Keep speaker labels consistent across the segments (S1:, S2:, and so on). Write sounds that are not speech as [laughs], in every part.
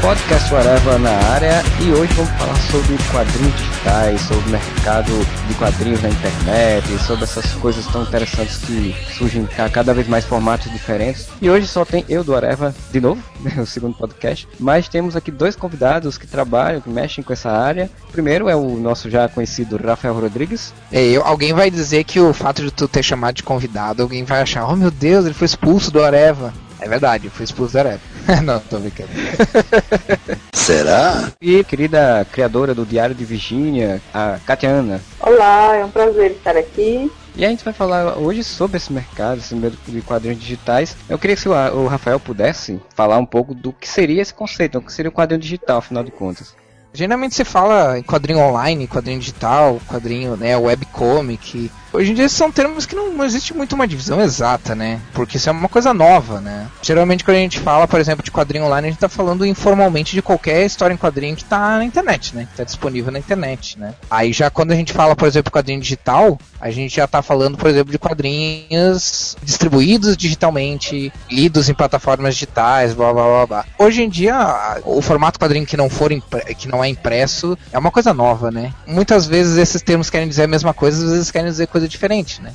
S1: Podcast Whatever na área e hoje vamos falar sobre quadrinhos digitais, sobre o mercado de quadrinhos na internet, sobre essas coisas tão interessantes que surgem cada vez mais formatos diferentes. E hoje só tem eu do Whatever, de novo, [laughs] o segundo podcast, mas temos aqui dois convidados que trabalham, que mexem com essa área. O primeiro é o nosso já conhecido Rafael Rodrigues.
S2: Eu, alguém vai dizer que o fato de tu ter chamado de convidado, alguém vai achar, oh meu Deus, ele foi expulso do Areva. É verdade, eu fui expulso do Areva. [laughs] Não, tô brincando. [laughs]
S3: Será?
S1: E querida criadora do Diário de Virgínia, a Katiana.
S4: Olá, é um prazer estar aqui.
S1: E a gente vai falar hoje sobre esse mercado, esse mercado de quadrinhos digitais. Eu queria que o Rafael pudesse falar um pouco do que seria esse conceito, o que seria o quadrinho digital, afinal de contas.
S2: Geralmente se fala em quadrinho online, quadrinho digital, quadrinho, né, webcomic. Hoje em dia são termos que não, não existe muito uma divisão exata, né? Porque isso é uma coisa nova, né? Geralmente quando a gente fala, por exemplo, de quadrinho online, a gente tá falando informalmente de qualquer história em quadrinho que tá na internet, né? Que tá disponível na internet, né? Aí já quando a gente fala, por exemplo, quadrinho digital, a gente já tá falando, por exemplo, de quadrinhos distribuídos digitalmente, lidos em plataformas digitais, blá blá blá blá. Hoje em dia, o formato quadrinho que não for que não é impresso é uma coisa nova, né? Muitas vezes esses termos querem dizer a mesma coisa, às vezes querem dizer coisa diferente, né?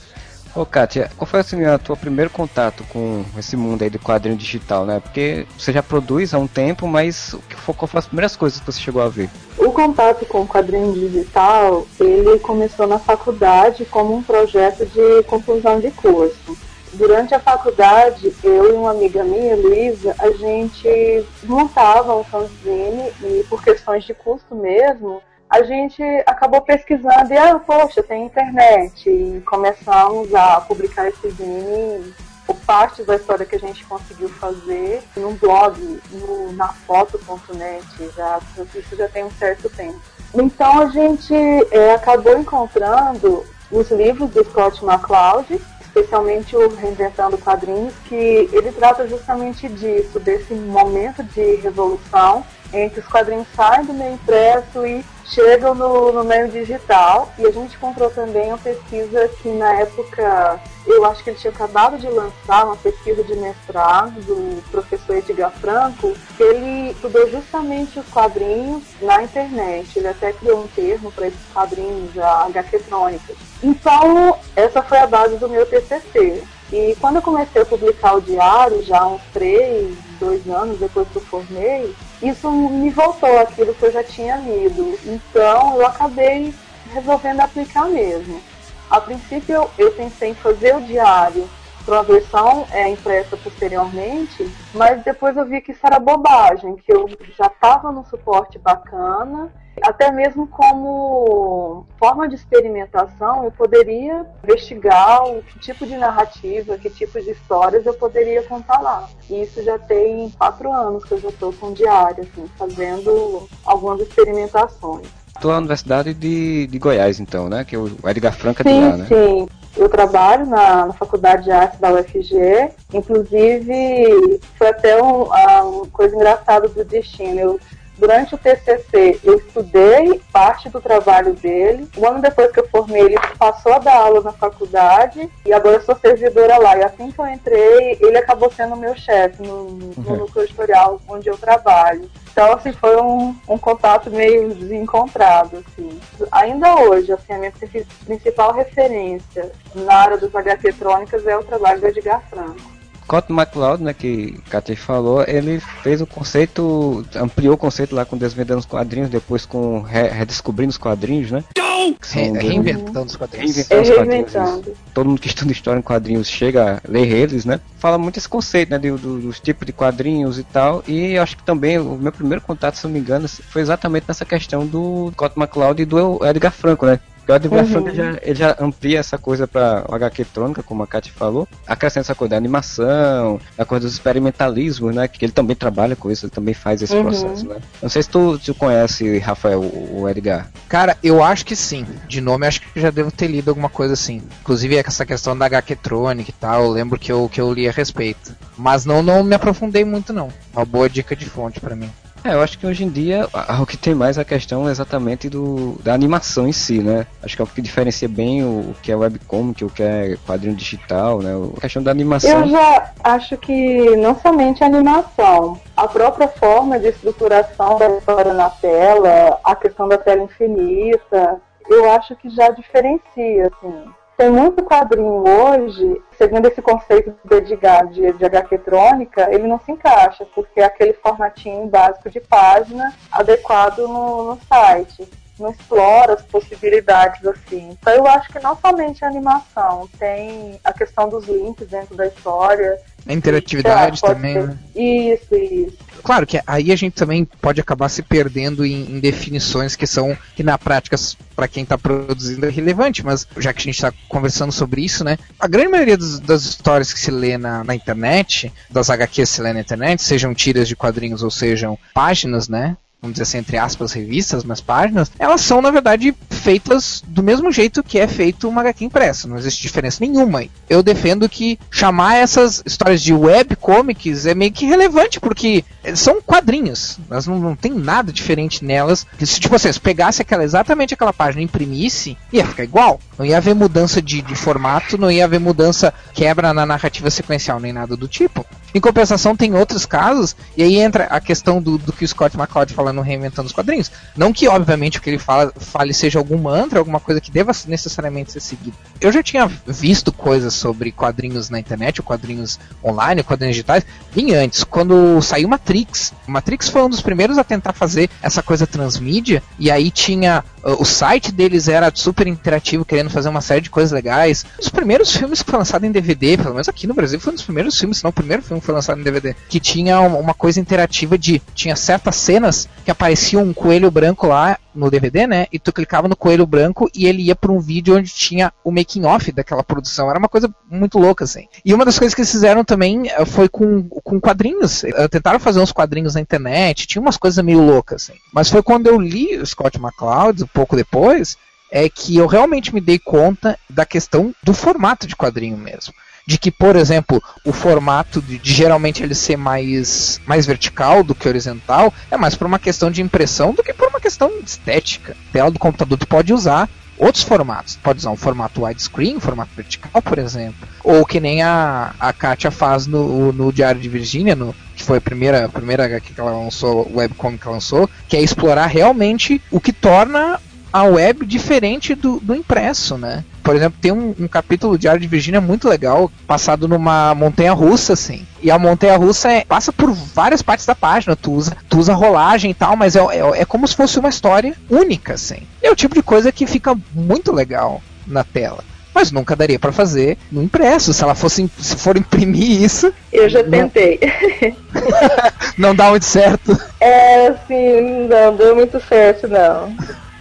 S1: Ô Kátia, qual foi assim, o teu primeiro contato com esse mundo aí do quadrinho digital, né? Porque você já produz há um tempo, mas qual foram as primeiras coisas que você chegou a ver?
S4: O contato com o quadrinho digital, ele começou na faculdade como um projeto de conclusão de curso. Durante a faculdade, eu e uma amiga minha, Luísa, a gente montava um fanzine e por questões de custo mesmo, a gente acabou pesquisando e, ah, poxa, tem internet. E começamos a publicar esse zine, o parte da história que a gente conseguiu fazer num blog, no, na foto.net, já, isso já tem um certo tempo. Então a gente é, acabou encontrando os livros do Scott McCloud, especialmente o Reinventando Quadrinhos, que ele trata justamente disso, desse momento de revolução em que os quadrinhos saem do meio impresso e chegam no, no meio digital. E a gente encontrou também uma pesquisa que na época, eu acho que ele tinha acabado de lançar uma pesquisa de mestrado do professor Edgar Franco, que ele estudou justamente os quadrinhos na internet. Ele até criou um termo para esses quadrinhos, a HQtrônicas. Então, essa foi a base do meu TCC. E quando eu comecei a publicar o diário, já há uns três, dois anos depois que eu formei, isso me voltou aquilo que eu já tinha lido. Então eu acabei resolvendo aplicar mesmo. A princípio eu, eu pensei em fazer o diário para uma versão é, impressa posteriormente, mas depois eu vi que isso era bobagem, que eu já estava num suporte bacana, até mesmo como forma de experimentação, eu poderia investigar o que tipo de narrativa, que tipo de histórias eu poderia contar lá. E isso já tem quatro anos que eu já estou com diário, assim, fazendo algumas experimentações.
S1: Estou na Universidade de, de Goiás, então, né? Que é o Edgar Franca
S4: sim,
S1: de lá, né?
S4: Sim, eu trabalho na, na, Faculdade de Artes da UFG, inclusive foi até um, uma coisa engraçada do destino. Eu, durante o TCC, eu estudei parte do trabalho dele. Um ano depois que eu formei, ele passou a dar aula na faculdade e agora eu sou servidora lá. E assim que eu entrei, ele acabou sendo meu chefe no, no uhum. núcleo editorial onde eu trabalho. Então, assim, foi um, um contato meio desencontrado, assim. Ainda hoje, assim, a minha principal referência na área dos HQ-trônicas é o trabalho do Edgar Franco.
S1: Scott McCloud, né, que Katia falou, ele fez o conceito, ampliou o conceito lá com Desvendando os Quadrinhos, depois com re Redescobrindo os Quadrinhos, né?
S2: Re reinventando os quadrinhos.
S4: Reinventando os quadrinhos.
S1: Todo mundo que estuda história em quadrinhos chega a ler eles, né? Fala muito esse conceito, né? Do, do, dos tipos de quadrinhos e tal. E acho que também o meu primeiro contato, se não me engano, foi exatamente nessa questão do Scott McCloud e do Edgar Franco, né? O Adverso uhum. ele, já, ele já amplia essa coisa pra HQ Trônica, como a Kat falou, acrescenta essa coisa da animação, a coisa dos experimentalismos, né? Que ele também trabalha com isso, ele também faz esse uhum. processo, né? Não sei se tu, tu conhece, Rafael, o Edgar.
S2: Cara, eu acho que sim. De nome, acho que já devo ter lido alguma coisa assim. Inclusive, essa questão da HQ Trônica e tal, eu lembro que eu, que eu li a respeito. Mas não, não me aprofundei muito, não. Uma boa dica de fonte para mim.
S1: É, eu acho que hoje em dia o que tem mais é a questão exatamente do, da animação em si, né? Acho que é o que diferencia bem o, o que é webcomic, o que é quadrinho digital, né? A questão da animação.
S4: Eu já acho que não somente a animação, a própria forma de estruturação da história na tela, a questão da tela infinita, eu acho que já diferencia, assim. Tem muito quadrinho hoje, seguindo esse conceito do Edgar de, de HQ trônica, ele não se encaixa, porque é aquele formatinho básico de página adequado no, no site não explora as possibilidades assim. Então eu acho que não somente a animação, tem a questão dos links dentro da história,
S2: a interatividade também, né?
S4: Isso, isso.
S2: Claro que aí a gente também pode acabar se perdendo em, em definições que são, que na prática, para quem está produzindo, é relevante, mas já que a gente está conversando sobre isso, né? A grande maioria dos, das histórias que se lê na, na internet, das HQs que se lê na internet, sejam tiras de quadrinhos ou sejam páginas, né? Vamos dizer assim, entre aspas, revistas, mas páginas, elas são, na verdade, feitas do mesmo jeito que é feito uma HQ impressa. Não existe diferença nenhuma. Eu defendo que chamar essas histórias de webcomics é meio que relevante, porque são quadrinhos. Elas não, não tem nada diferente nelas. Se, tipo, vocês pegasse aquela, exatamente aquela página e imprimisse, ia ficar igual. Não ia haver mudança de, de formato, não ia haver mudança, quebra na narrativa sequencial, nem nada do tipo. Em compensação, tem outros casos, e aí entra a questão do, do que o Scott McCloud fala no Reinventando os Quadrinhos. Não que, obviamente, o que ele fala, fale seja algum mantra, alguma coisa que deva necessariamente ser seguida. Eu já tinha visto coisas sobre quadrinhos na internet, ou quadrinhos online, ou quadrinhos digitais, bem antes, quando saiu Matrix. Matrix foi um dos primeiros a tentar fazer essa coisa transmídia, e aí tinha. Uh, o site deles era super interativo, querendo fazer uma série de coisas legais. Os primeiros filmes que foram lançados em DVD, pelo menos aqui no Brasil, foi um dos primeiros filmes, se não o primeiro filme que foi lançado em DVD, que tinha uma coisa interativa de. Tinha certas cenas que aparecia um coelho branco lá no DVD, né? E tu clicava no coelho branco e ele ia para um vídeo onde tinha o making off daquela produção. Era uma coisa muito louca, assim. E uma das coisas que eles fizeram também eh, foi com, com quadrinhos. Eh, tentaram fazer uns quadrinhos na internet, tinha umas coisas meio loucas, assim. Mas foi quando eu li o Scott McCloud, um pouco depois, é que eu realmente me dei conta da questão do formato de quadrinho mesmo de que, por exemplo, o formato de, de, geralmente ele ser mais, mais vertical do que horizontal é mais por uma questão de impressão do que por uma questão estética. Tela do computador tu pode usar outros formatos. Pode usar um formato widescreen, um formato vertical, por exemplo. Ou que nem a, a Katia faz no, no Diário de Virgínia, que foi a primeira, a primeira que ela lançou, webcomic que lançou, que é explorar realmente o que torna a web diferente do, do impresso, né? Por exemplo, tem um, um capítulo de Diário de Virgínia muito legal, passado numa montanha russa, assim. E a montanha russa é, passa por várias partes da página. Tu usa, tu usa rolagem e tal, mas é, é, é como se fosse uma história única, assim. É o tipo de coisa que fica muito legal na tela mas nunca daria para fazer no impresso. Se ela fosse, se for imprimir isso.
S4: Eu já tentei. [laughs]
S2: não dá muito certo.
S4: É, sim, não deu muito certo, não.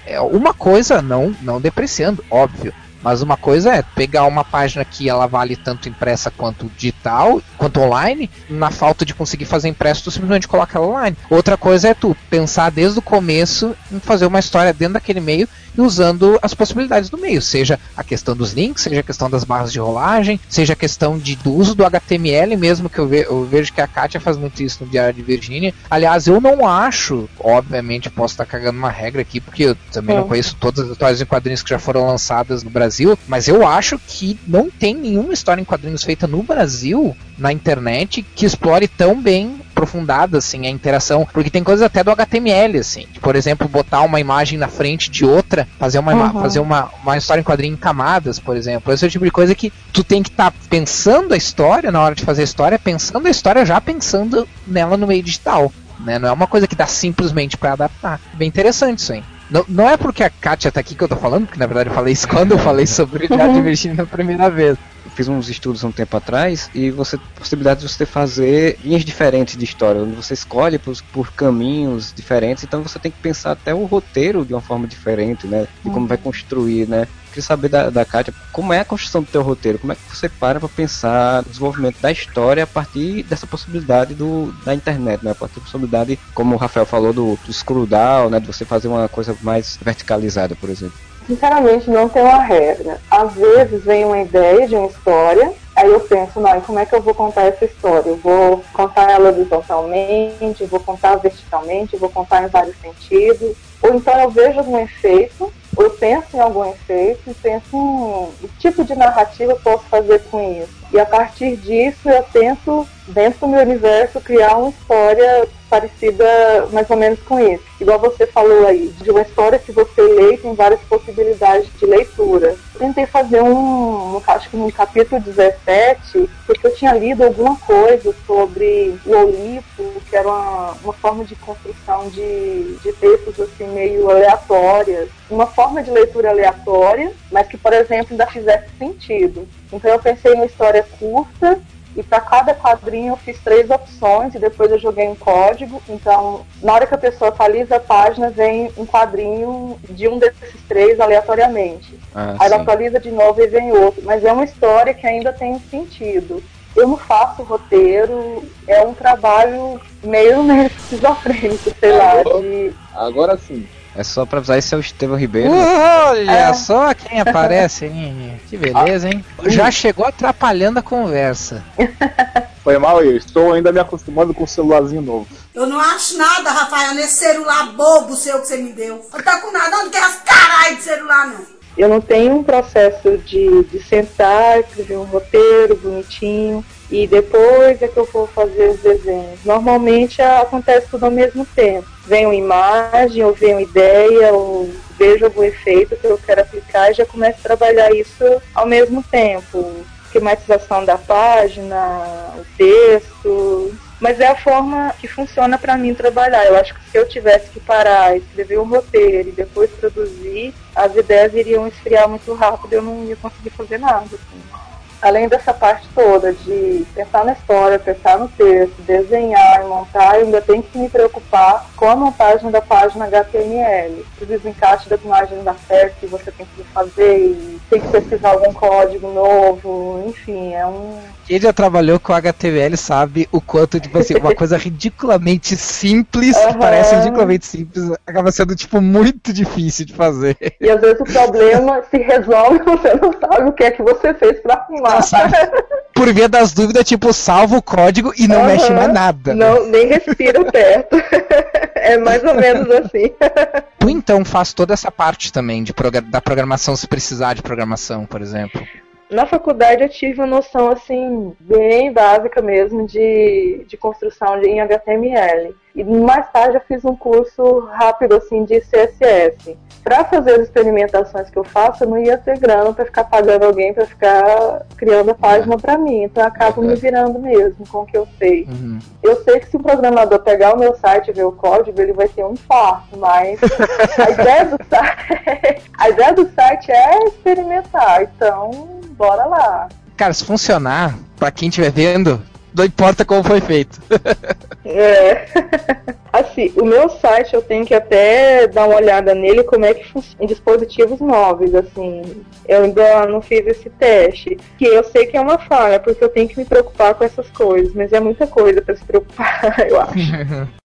S2: É, uma coisa, não, não depreciando, óbvio. Mas uma coisa é pegar uma página que ela vale tanto impressa quanto digital, quanto online, na falta de conseguir fazer impresso, tu simplesmente coloca ela online. Outra coisa é tu pensar desde o começo em fazer uma história dentro daquele meio e usando as possibilidades do meio, seja a questão dos links, seja a questão das barras de rolagem, seja a questão de, do uso do HTML mesmo, que eu, ve, eu vejo que a Katia faz muito isso no Diário de Virgínia. Aliás, eu não acho, obviamente posso estar cagando uma regra aqui, porque eu também é. não conheço todas as histórias em quadrinhos que já foram lançadas no Brasil, mas eu acho que não tem nenhuma história em quadrinhos feita no Brasil, na internet, que explore tão bem aprofundada assim a interação, porque tem coisas até do HTML assim, de, por exemplo, botar uma imagem na frente de outra, fazer uma uhum. fazer uma, uma história em quadrinho em camadas, por exemplo. Esse é o tipo de coisa que tu tem que estar tá pensando a história na hora de fazer a história, pensando a história já pensando nela no meio digital. Né? Não é uma coisa que dá simplesmente para adaptar. Bem interessante isso aí. Não, não é porque a Katia tá aqui que eu tô falando, porque na verdade eu falei isso [laughs] quando eu falei sobre o Diário de Virginia na primeira vez.
S1: Fiz uns estudos um tempo atrás e você possibilidade de você fazer linhas diferentes de história, onde você escolhe por, por caminhos diferentes, então você tem que pensar até o roteiro de uma forma diferente, né? De como vai construir, né? queria saber da, da Kátia, como é a construção do teu roteiro? Como é que você para para pensar no desenvolvimento da história a partir dessa possibilidade do, da internet, né? A partir da possibilidade, como o Rafael falou, do, do scroll down, né? De você fazer uma coisa mais verticalizada, por exemplo.
S4: Sinceramente, não tem uma regra. Às vezes vem uma ideia de uma história, aí eu penso, não, como é que eu vou contar essa história? Eu vou contar ela horizontalmente, vou contar verticalmente, vou contar em vários sentidos. Ou então eu vejo algum efeito, ou eu penso em algum efeito e penso em que tipo de narrativa eu posso fazer com isso. E a partir disso eu tento, dentro do meu universo, criar uma história parecida mais ou menos com isso. Igual você falou aí, de uma história que você lê e tem várias possibilidades de leitura. tentei fazer um, acho que no capítulo 17, porque eu tinha lido alguma coisa sobre o Olipo, que era uma, uma forma de construção de, de textos assim meio aleatórias, uma forma de leitura aleatória, mas que, por exemplo, ainda fizesse sentido. Então eu pensei em uma história curta e para cada quadrinho eu fiz três opções e depois eu joguei um código. Então, na hora que a pessoa atualiza a página, vem um quadrinho de um desses três aleatoriamente. Ah, Aí ela atualiza de novo e vem outro. Mas é uma história que ainda tem sentido. Eu não faço roteiro, é um trabalho meio, [laughs] meio esquizofrênico, sei lá. De...
S1: Agora sim. É só pra avisar, esse é o Estevão Ribeiro.
S2: Olha é. só quem aparece, hein? Que beleza, hein? Já chegou atrapalhando a conversa. [laughs]
S3: Foi mal eu, estou ainda me acostumando com o celularzinho novo.
S5: Eu não acho nada, Rafael, nesse celular bobo seu que você me deu. Eu tô com nada, eu não quero as caralho de celular, não.
S4: Eu não tenho um processo de, de sentar, escrever um roteiro bonitinho e depois é que eu vou fazer os desenhos. Normalmente acontece tudo ao mesmo tempo. Vem uma imagem, ou vem uma ideia, ou vejo algum efeito que eu quero aplicar e já começo a trabalhar isso ao mesmo tempo. Esquematização da página, o texto, mas é a forma que funciona para mim trabalhar. Eu acho que se eu tivesse que parar, escrever um roteiro e depois produzir, as ideias iriam esfriar muito rápido e eu não ia conseguir fazer nada. Assim além dessa parte toda de pensar na história, pensar no texto, desenhar e montar, eu ainda tenho que me preocupar com a montagem da página HTML. O desencaixe da imagem da certo que você tem que fazer e tem que pesquisar algum código novo, enfim, é um.
S2: Quem já trabalhou com HTML sabe o quanto, tipo assim, uma coisa ridiculamente simples, uhum. que parece ridiculamente simples, acaba sendo, tipo, muito difícil de fazer.
S4: E às vezes o problema se resolve você não sabe o que é que você fez pra arrumar
S2: por via das dúvidas, tipo, salva o código e não uhum. mexe mais nada.
S4: Né? Não, nem respira perto. [laughs] é mais ou menos assim. [laughs]
S2: Tu então faz toda essa parte também de da programação, se precisar de programação, por exemplo.
S4: Na faculdade eu tive uma noção assim bem básica mesmo de, de construção em HTML. E mais tarde eu fiz um curso rápido assim de CSS para fazer as experimentações que eu faço, eu não ia ter grana para ficar pagando alguém para ficar criando a página para mim. Então eu acabo me virando mesmo com o que eu sei. Uhum. Eu sei que se o programador pegar o meu site e ver o código, ele vai ter um infarto, mas [laughs] a ideia do site, [laughs] a ideia do site é experimentar. Então, bora lá.
S2: Cara, se funcionar, para quem estiver vendo, não importa como foi feito. [laughs]
S4: é. [laughs] Assim, o meu site eu tenho que até dar uma olhada nele como é que funciona em dispositivos móveis, assim. Eu ainda não fiz esse teste. Que eu sei que é uma falha, porque eu tenho que me preocupar com essas coisas, mas é muita coisa para se preocupar, [laughs] eu acho.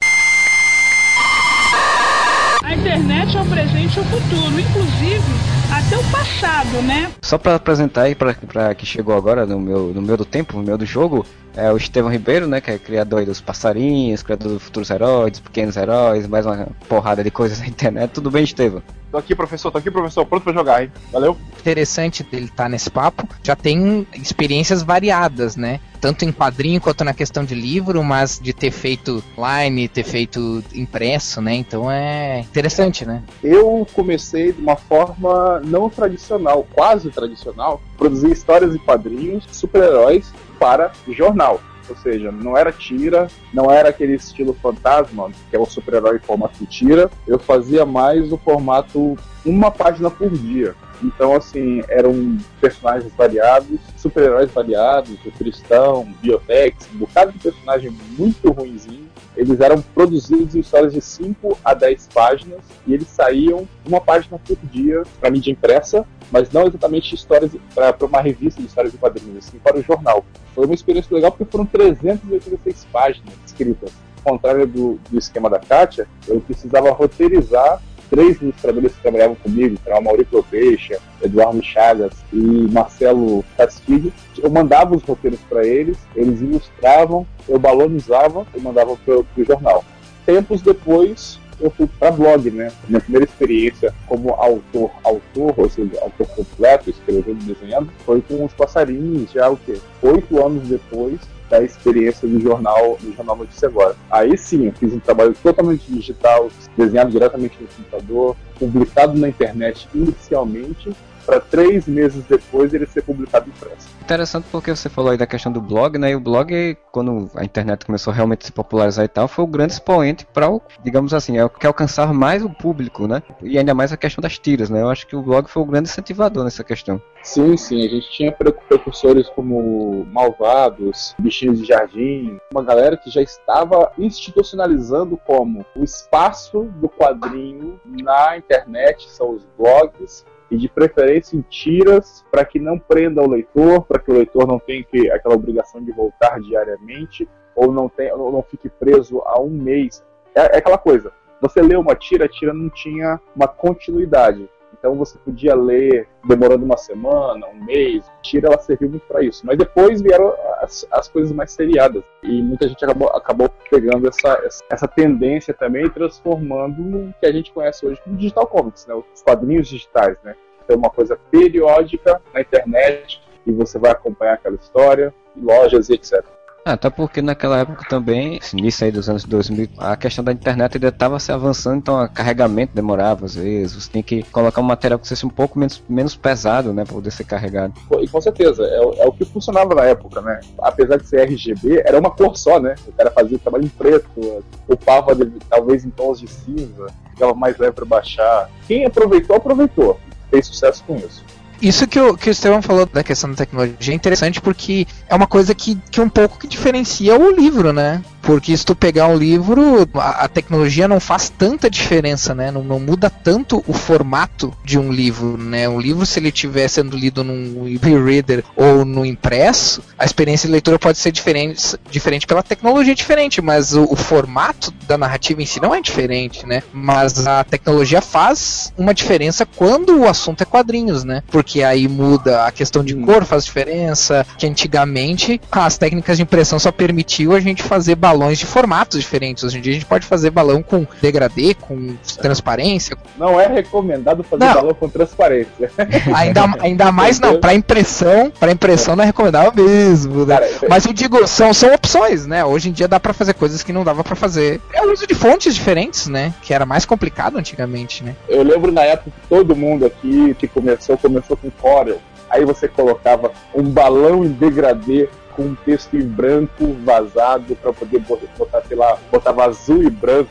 S6: A internet é o presente e o futuro, inclusive até o passado, né?
S1: Só para apresentar aí para que chegou agora no meu no meu do tempo, no meu do jogo, é o Estevão Ribeiro, né, que é criador dos passarinhos, criador dos futuros heróis, dos pequenos heróis, mais uma porrada de coisas [laughs] na internet. Tudo bem, Estevão?
S3: Tô aqui, professor, tô aqui, professor, pronto pra jogar, hein? Valeu.
S2: Interessante dele estar tá nesse papo. Já tem experiências variadas, né? Tanto em quadrinho quanto na questão de livro, mas de ter feito online, ter feito impresso, né? Então é interessante, né?
S3: Eu comecei de uma forma não tradicional, quase tradicional, produzir histórias e quadrinhos, super-heróis para jornal. Ou seja, não era tira, não era aquele estilo fantasma, que é o super-herói em formato tira. Eu fazia mais o formato uma página por dia. Então, assim, eram personagens variados, super-heróis variados, o Cristão, Biotex, um bocado de personagem muito ruinzinho. Eles eram produzidos em histórias de 5 a 10 páginas e eles saíam uma página por dia para mídia impressa, mas não exatamente histórias para uma revista de histórias de quadrinhos, assim, para o jornal. Foi uma experiência legal porque foram 386 páginas escritas. Ao contrário do, do esquema da Kátia, eu precisava roteirizar três ilustradores que trabalhavam comigo, que eram Maurício Peixa, Eduardo Chagas e Marcelo Castilho. Eu mandava os roteiros para eles, eles ilustravam, eu balonizava e mandava para o jornal. Tempos depois, eu fui para blog, né? Minha primeira experiência como autor, autor, ou seja, autor completo, escrevendo e desenhando, foi com os passarinhos, já o quê? Oito anos depois da experiência do jornal, do jornal Notícia Agora. Aí sim, eu fiz um trabalho totalmente digital, desenhado diretamente no computador, publicado na internet inicialmente, para três meses depois ele ser publicado impresso.
S1: Interessante porque você falou aí da questão do blog, né? E o blog, quando a internet começou realmente a se popularizar e tal, foi o grande expoente para digamos assim, é o que alcançava mais o público, né? E ainda mais a questão das tiras, né? Eu acho que o blog foi o grande incentivador nessa questão.
S3: Sim, sim, a gente tinha precursores como Malvados, Bichinhos de Jardim, uma galera que já estava institucionalizando como o espaço do quadrinho na internet, são os blogs, e de preferência em tiras para que não prenda o leitor, para que o leitor não tenha que, aquela obrigação de voltar diariamente ou não, tenha, ou não fique preso a um mês. É, é aquela coisa, você lê uma tira, a tira não tinha uma continuidade. Então você podia ler demorando uma semana, um mês. Tira ela serviu muito para isso. Mas depois vieram as, as, coisas mais seriadas. E muita gente acabou, acabou pegando essa, essa tendência também e transformando no que a gente conhece hoje como digital comics, né? os quadrinhos digitais. Né? Então, uma coisa periódica na internet e você vai acompanhar aquela história, lojas e etc.
S1: Ah, até porque naquela época também, início aí dos anos 2000, a questão da internet ainda estava se avançando, então o carregamento demorava às vezes, você tem que colocar um material que fosse um pouco menos, menos pesado, né, para poder ser carregado.
S3: E com certeza, é, é, o que funcionava na época, né, apesar de ser RGB, era uma cor só, né, o cara fazia o trabalho em preto, upava talvez em tons de cinza, ficava mais leve para baixar. Quem aproveitou, aproveitou, fez sucesso com isso.
S2: Isso que o, que o Estevão falou da questão da tecnologia é interessante porque é uma coisa que, que um pouco que diferencia o livro, né? Porque se tu pegar um livro, a, a tecnologia não faz tanta diferença, né? Não, não, muda tanto o formato de um livro, né? Um livro, se ele estiver sendo lido num e-reader ou no impresso, a experiência de leitura pode ser diferente, diferente pela tecnologia diferente, mas o, o formato da narrativa em si não é diferente, né? Mas a tecnologia faz uma diferença quando o assunto é quadrinhos, né? Porque aí muda a questão de cor, faz diferença, que antigamente as técnicas de impressão só permitiu a gente fazer balões balões de formatos diferentes. Hoje em dia a gente pode fazer balão com degradê, com transparência.
S3: Não é recomendado fazer não. balão com transparência. [laughs]
S2: Ainda, ainda mais não, para impressão, para impressão não é recomendável mesmo. Né? Cara, Mas eu digo, são, são opções, né? Hoje em dia dá para fazer coisas que não dava para fazer. É o uso de fontes diferentes, né? Que era mais complicado antigamente, né?
S3: Eu lembro na época que todo mundo aqui que começou, começou com Corel. Aí você colocava um balão em degradê com um texto em branco vazado para poder botar, sei lá, botava azul e branco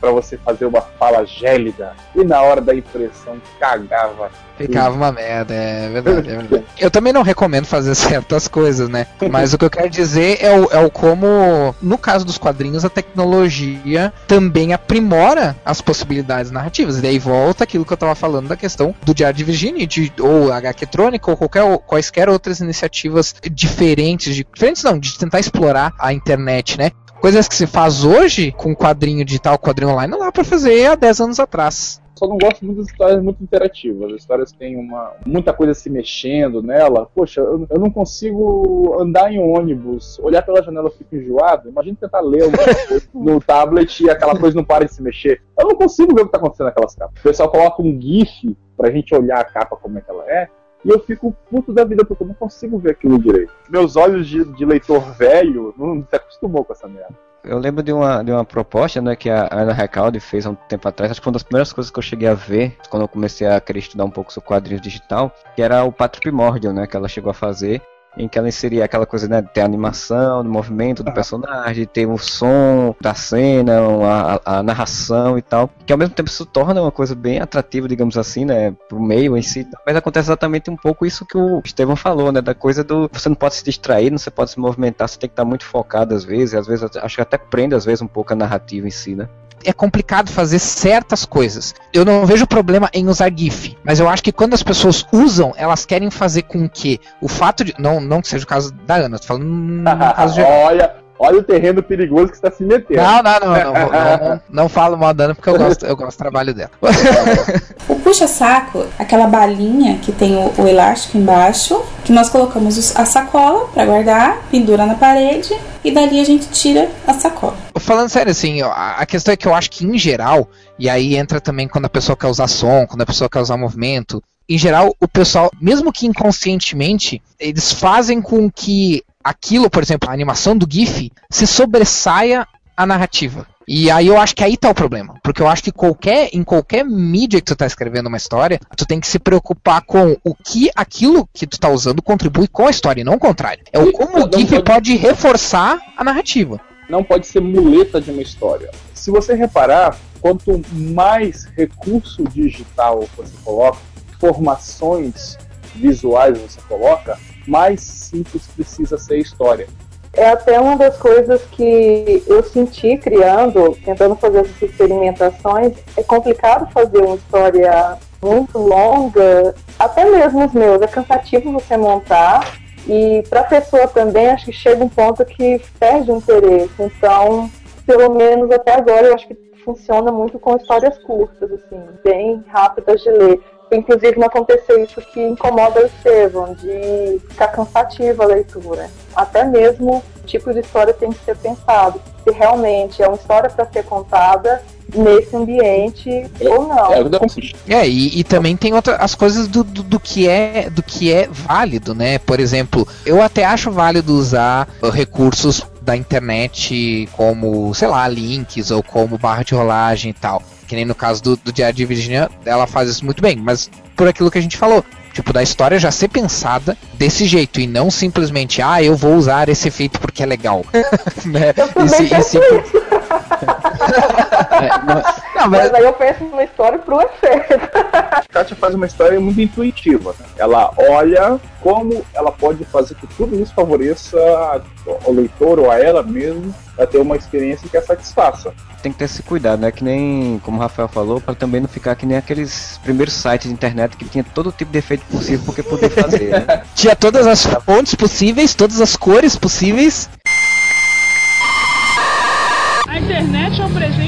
S3: para você fazer uma fala gélida. E na hora da impressão cagava.
S2: Ficava uma merda, é verdade, é verdade. Eu também não recomendo fazer [laughs] certas coisas, né? Mas o que eu quero dizer é o, é o como, no caso dos quadrinhos, a tecnologia também aprimora as possibilidades narrativas. E daí volta aquilo que eu tava falando da questão do Diário de Virginia, de, ou HQ Trônica, ou qualquer, quaisquer outras iniciativas diferentes, de, diferentes não, de tentar explorar a internet, né? Coisas que se faz hoje com quadrinho digital, quadrinho online, não dá pra fazer há 10 anos atrás.
S3: Só não gosto muito das histórias muito interativas. As histórias têm uma, muita coisa se mexendo nela. Poxa, eu, eu não consigo andar em ônibus, olhar pela janela eu fico enjoado. Imagina tentar ler [laughs] no tablet e aquela coisa não para de se mexer. Eu não consigo ver o que está acontecendo naquelas capas. O pessoal coloca um GIF pra gente olhar a capa como é que ela é. E eu fico puto da vida porque eu não consigo ver aquilo direito. Meus olhos de, de leitor velho não se acostumou com essa merda.
S1: Eu lembro de uma, de uma proposta né, que a Ana Recalde fez há um tempo atrás, acho que foi uma das primeiras coisas que eu cheguei a ver quando eu comecei a querer estudar um pouco sobre quadrinhos digital, que era o Pátrio Primordial, né, que ela chegou a fazer, em que ela inseria aquela coisa, né, de ter a animação, do movimento do personagem, ter o som da cena, a, a, narração e tal, que ao mesmo tempo se torna uma coisa bem atrativa, digamos assim, né, pro meio em si, mas acontece exatamente um pouco isso que o Estevão falou, né, da coisa do você não pode se distrair, não você pode se movimentar, você tem que estar muito focado às vezes, e às vezes acho que até prende às vezes um pouco a narrativa em si, né
S2: é complicado fazer certas coisas. Eu não vejo problema em usar GIF, mas eu acho que quando as pessoas usam, elas querem fazer com que o fato de. Não, não que seja o caso da Ana, tô falando no [laughs] caso
S3: de. Olha, Olha o terreno perigoso que está se metendo.
S2: Não, não, não, não, [laughs] não, não, não falo mal da Ana porque eu gosto, eu gosto do trabalho dela. [laughs]
S7: o puxa-saco, aquela balinha que tem o, o, elástico embaixo, que nós colocamos a sacola para guardar, pendura na parede e dali a gente tira a sacola.
S2: Falando sério, assim, a questão é que eu acho que em geral, e aí entra também quando a pessoa quer usar som, quando a pessoa quer usar movimento, em geral, o pessoal, mesmo que inconscientemente, eles fazem com que aquilo, por exemplo, a animação do GIF, se sobressaia a narrativa. E aí eu acho que aí tá o problema. Porque eu acho que qualquer, em qualquer mídia que tu tá escrevendo uma história, tu tem que se preocupar com o que aquilo que tu tá usando contribui com a história, e não o contrário. É o como o GIF pode... pode reforçar a narrativa.
S3: Não pode ser muleta de uma história. Se você reparar, quanto mais recurso digital você coloca, formações visuais você coloca, mais simples precisa ser a história.
S4: É até uma das coisas que eu senti criando, tentando fazer essas experimentações. É complicado fazer uma história muito longa, até mesmo os meus, é cansativo você montar. E para a pessoa também, acho que chega um ponto que perde o interesse. Então, pelo menos até agora, eu acho que funciona muito com histórias curtas, assim, bem rápidas de ler inclusive não acontecer isso que incomoda o Estevam, de ficar cansativa a leitura. Até mesmo o tipo de história tem que ser pensado. Se realmente é uma história para ser contada nesse ambiente é, ou não. É,
S2: é e, e, também tem outras as coisas do, do, do, que é do que é válido, né? Por exemplo, eu até acho válido usar recursos da internet como, sei lá, links ou como barra de rolagem e tal. Que nem no caso do, do Diário de Virginia, ela faz isso muito bem, mas por aquilo que a gente falou. Tipo, da história já ser pensada desse jeito e não simplesmente, ah, eu vou usar esse efeito porque é legal. [laughs]
S4: né? Eu esse, [laughs] é, não, mas... mas... aí eu penso numa história pro efeito.
S3: Kátia faz uma história muito intuitiva. Né? Ela olha como ela pode fazer que tudo isso favoreça o leitor ou a ela mesmo a ter uma experiência que a satisfaça.
S1: Tem que ter esse cuidado, né? Que nem, como o Rafael falou, para também não ficar que nem aqueles primeiros sites de internet que tinha todo tipo de efeito possível porque podia fazer. Né? [laughs]
S2: tinha todas as fontes possíveis, todas as cores possíveis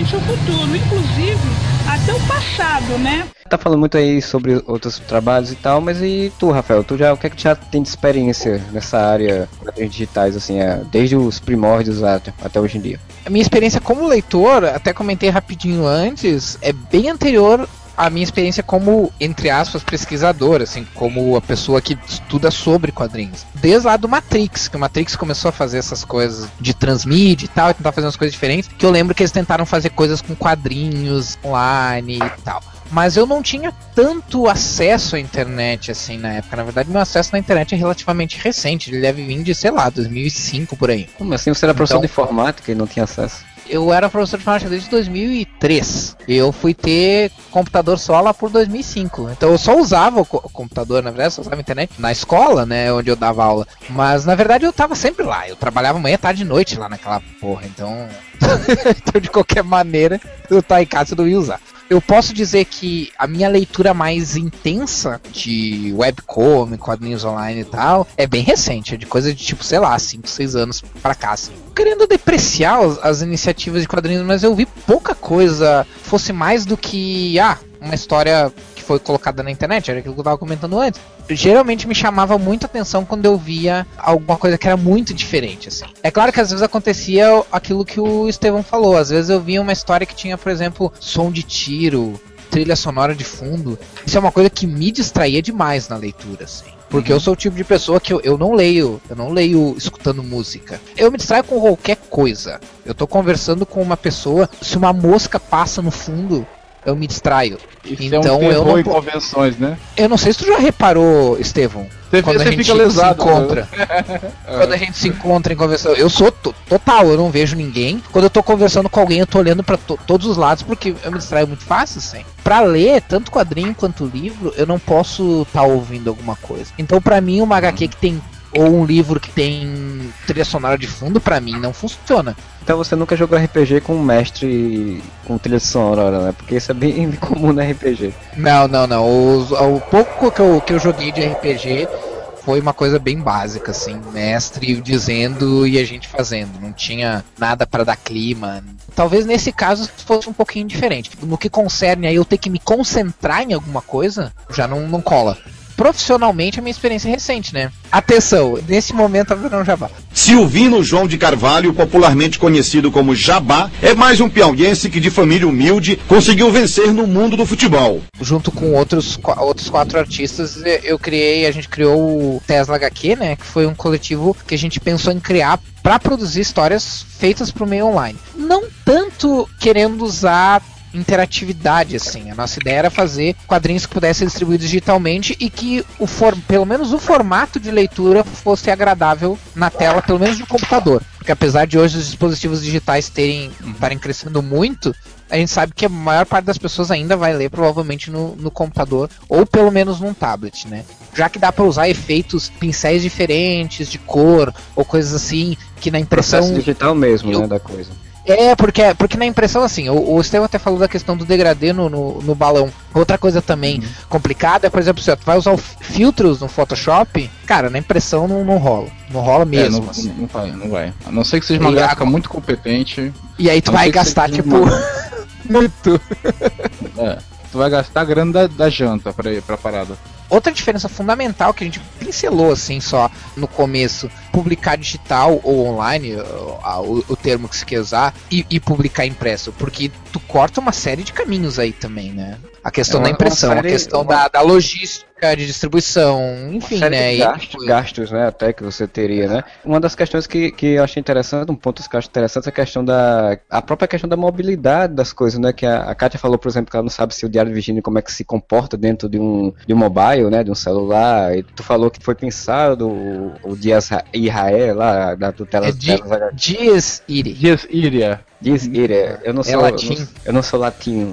S6: o futuro, inclusive até o passado, né?
S1: Tá falando muito aí sobre outros trabalhos e tal, mas e tu, Rafael? Tu já, o que é que tu já tem de experiência nessa área de digitais, assim, é, desde os primórdios até, até hoje em dia?
S2: A minha experiência como leitor, até comentei rapidinho antes, é bem anterior a minha experiência como, entre aspas, pesquisador, assim, como a pessoa que estuda sobre quadrinhos. Desde lá do Matrix, que o Matrix começou a fazer essas coisas de transmídia e tal, e tentar fazer umas coisas diferentes, que eu lembro que eles tentaram fazer coisas com quadrinhos online e tal mas eu não tinha tanto acesso à internet assim na época. Na verdade, meu acesso na internet é relativamente recente. Ele deve vir de, sei lá, 2005 por aí.
S1: Como assim você era professor então, de informática e não tinha acesso?
S2: Eu era professor de informática desde 2003. Eu fui ter computador só lá por 2005. Então eu só usava o computador, na verdade, só usava a internet na escola, né, onde eu dava aula. Mas na verdade eu tava sempre lá. Eu trabalhava manhã, tarde e noite lá naquela porra. Então, [laughs] então de qualquer maneira, eu tava em casa e não ia usar eu posso dizer que a minha leitura mais intensa de webcomic, quadrinhos online e tal, é bem recente, é de coisa de tipo, sei lá, 5, 6 anos pra cá. Assim. Querendo depreciar as iniciativas de quadrinhos, mas eu vi pouca coisa fosse mais do que, ah, uma história foi colocada na internet, era aquilo que eu tava comentando antes geralmente me chamava muita atenção quando eu via alguma coisa que era muito diferente, assim. É claro que às vezes acontecia aquilo que o Estevão falou, às vezes eu via uma história que tinha, por exemplo, som de tiro, trilha sonora de fundo. Isso é uma coisa que me distraía demais na leitura, assim. Porque uhum. eu sou o tipo de pessoa que eu, eu não leio, eu não leio escutando música. Eu me distraio com qualquer coisa. Eu tô conversando com uma pessoa, se uma mosca passa no fundo, eu me distraio.
S8: Isso
S2: então
S8: é um
S2: eu
S8: terror
S2: não
S8: em convenções, né?
S2: Eu não sei se tu já reparou, Estevão.
S8: Você,
S2: quando a gente
S8: fica lesado.
S2: se encontra. [laughs] Quando a gente se encontra em conversação, eu sou to- total, eu não vejo ninguém. Quando eu tô conversando com alguém, eu tô olhando pra to- todos os lados porque eu me distraio muito fácil, assim. Pra ler, tanto quadrinho quanto livro, eu não posso estar ouvindo alguma coisa. Então, pra mim, uma HQ que tem ou um livro que tem trilha sonora de fundo, pra mim não funciona.
S1: Então você nunca jogou RPG com um mestre com trilha sonora, né? Porque isso é bem [laughs] comum no RPG.
S2: Não, não, não. Os- o pouco que eu, que eu joguei de RPG foi uma coisa bem básica, assim, mestre dizendo e a gente fazendo. Não tinha nada pra dar clima. Talvez nesse caso fosse um pouquinho diferente. No que concerne aí eu ter que me concentrar em alguma coisa, já não, não cola. Profissionalmente, a minha experiência é recente, né? Atenção, nesse momento eu não jabá.
S9: Silvino João de Carvalho, popularmente conhecido como Jabá, é mais um piauiense que de família humilde conseguiu vencer no mundo do futebol.
S2: junto com outros, outros quatro artistas, e- eu criei, a gente criou o Tesla HQ, né? Que foi um coletivo que a gente pensou em criar para produzir histórias feitas para o meio online. Não tanto querendo usar interatividade assim. A nossa ideia era fazer quadrinhos que pudessem ser distribuídos digitalmente e que o for, pelo menos o formato de leitura fosse agradável na tela, pelo menos no computador. Porque apesar de hoje os dispositivos digitais terem estarem crescendo muito, a gente sabe que a maior parte das pessoas ainda vai ler provavelmente no, no computador ou pelo menos num tablet, né? Já que dá para usar efeitos, pincéis diferentes de cor ou coisas assim que na impressão
S1: Processo digital mesmo,
S2: Eu-
S1: né, da coisa.
S2: É, porque, porque na impressão, assim, o, o Estevam até falou da questão do degradê no, no, no balão. Outra coisa também complicada é, por exemplo, se tu vai usar filtros no Photoshop, cara, na impressão não, não rola. Não rola
S8: É,
S2: mesmo.
S8: não,
S2: assim.
S8: não vai, não vai. A não ser que seja uma
S2: E
S8: gráfica
S2: a-
S8: muito competente.
S2: E aí tu vai gastar, tipo,
S8: uma- [laughs]
S2: muito.
S8: É, tu vai gastar a grana da, da janta pra, pra parada.
S2: Outra diferença fundamental que a gente pincelou assim só no começo, publicar digital ou online, o, a- o- o termo que se quer usar, e, e publicar impresso, porque tu corta uma série de caminhos aí também, né? A questão
S1: É uma-
S2: da impressão,
S1: série-
S2: a questão
S1: uma-
S2: da, da logística de distribuição, enfim, né?
S1: de
S2: E-
S1: gastos, gastos, né, até que você teria, né? Uma das questões que, que eu achei interessante, um ponto que eu acho interessante é a questão da a própria questão da mobilidade das coisas, né? Que a, a Kátia falou, por exemplo, que ela não sabe se o Diário de Virgínia como é que se comporta dentro de um de um mobile, né, de um celular. E tu falou que foi pensado o, o Dias Israel lá da tutela
S2: É di- Dias Iri.
S8: Dias Iria.
S1: Dias Irae. Eu não
S2: É
S1: sou eu
S2: latim.
S1: não, eu não sou latino.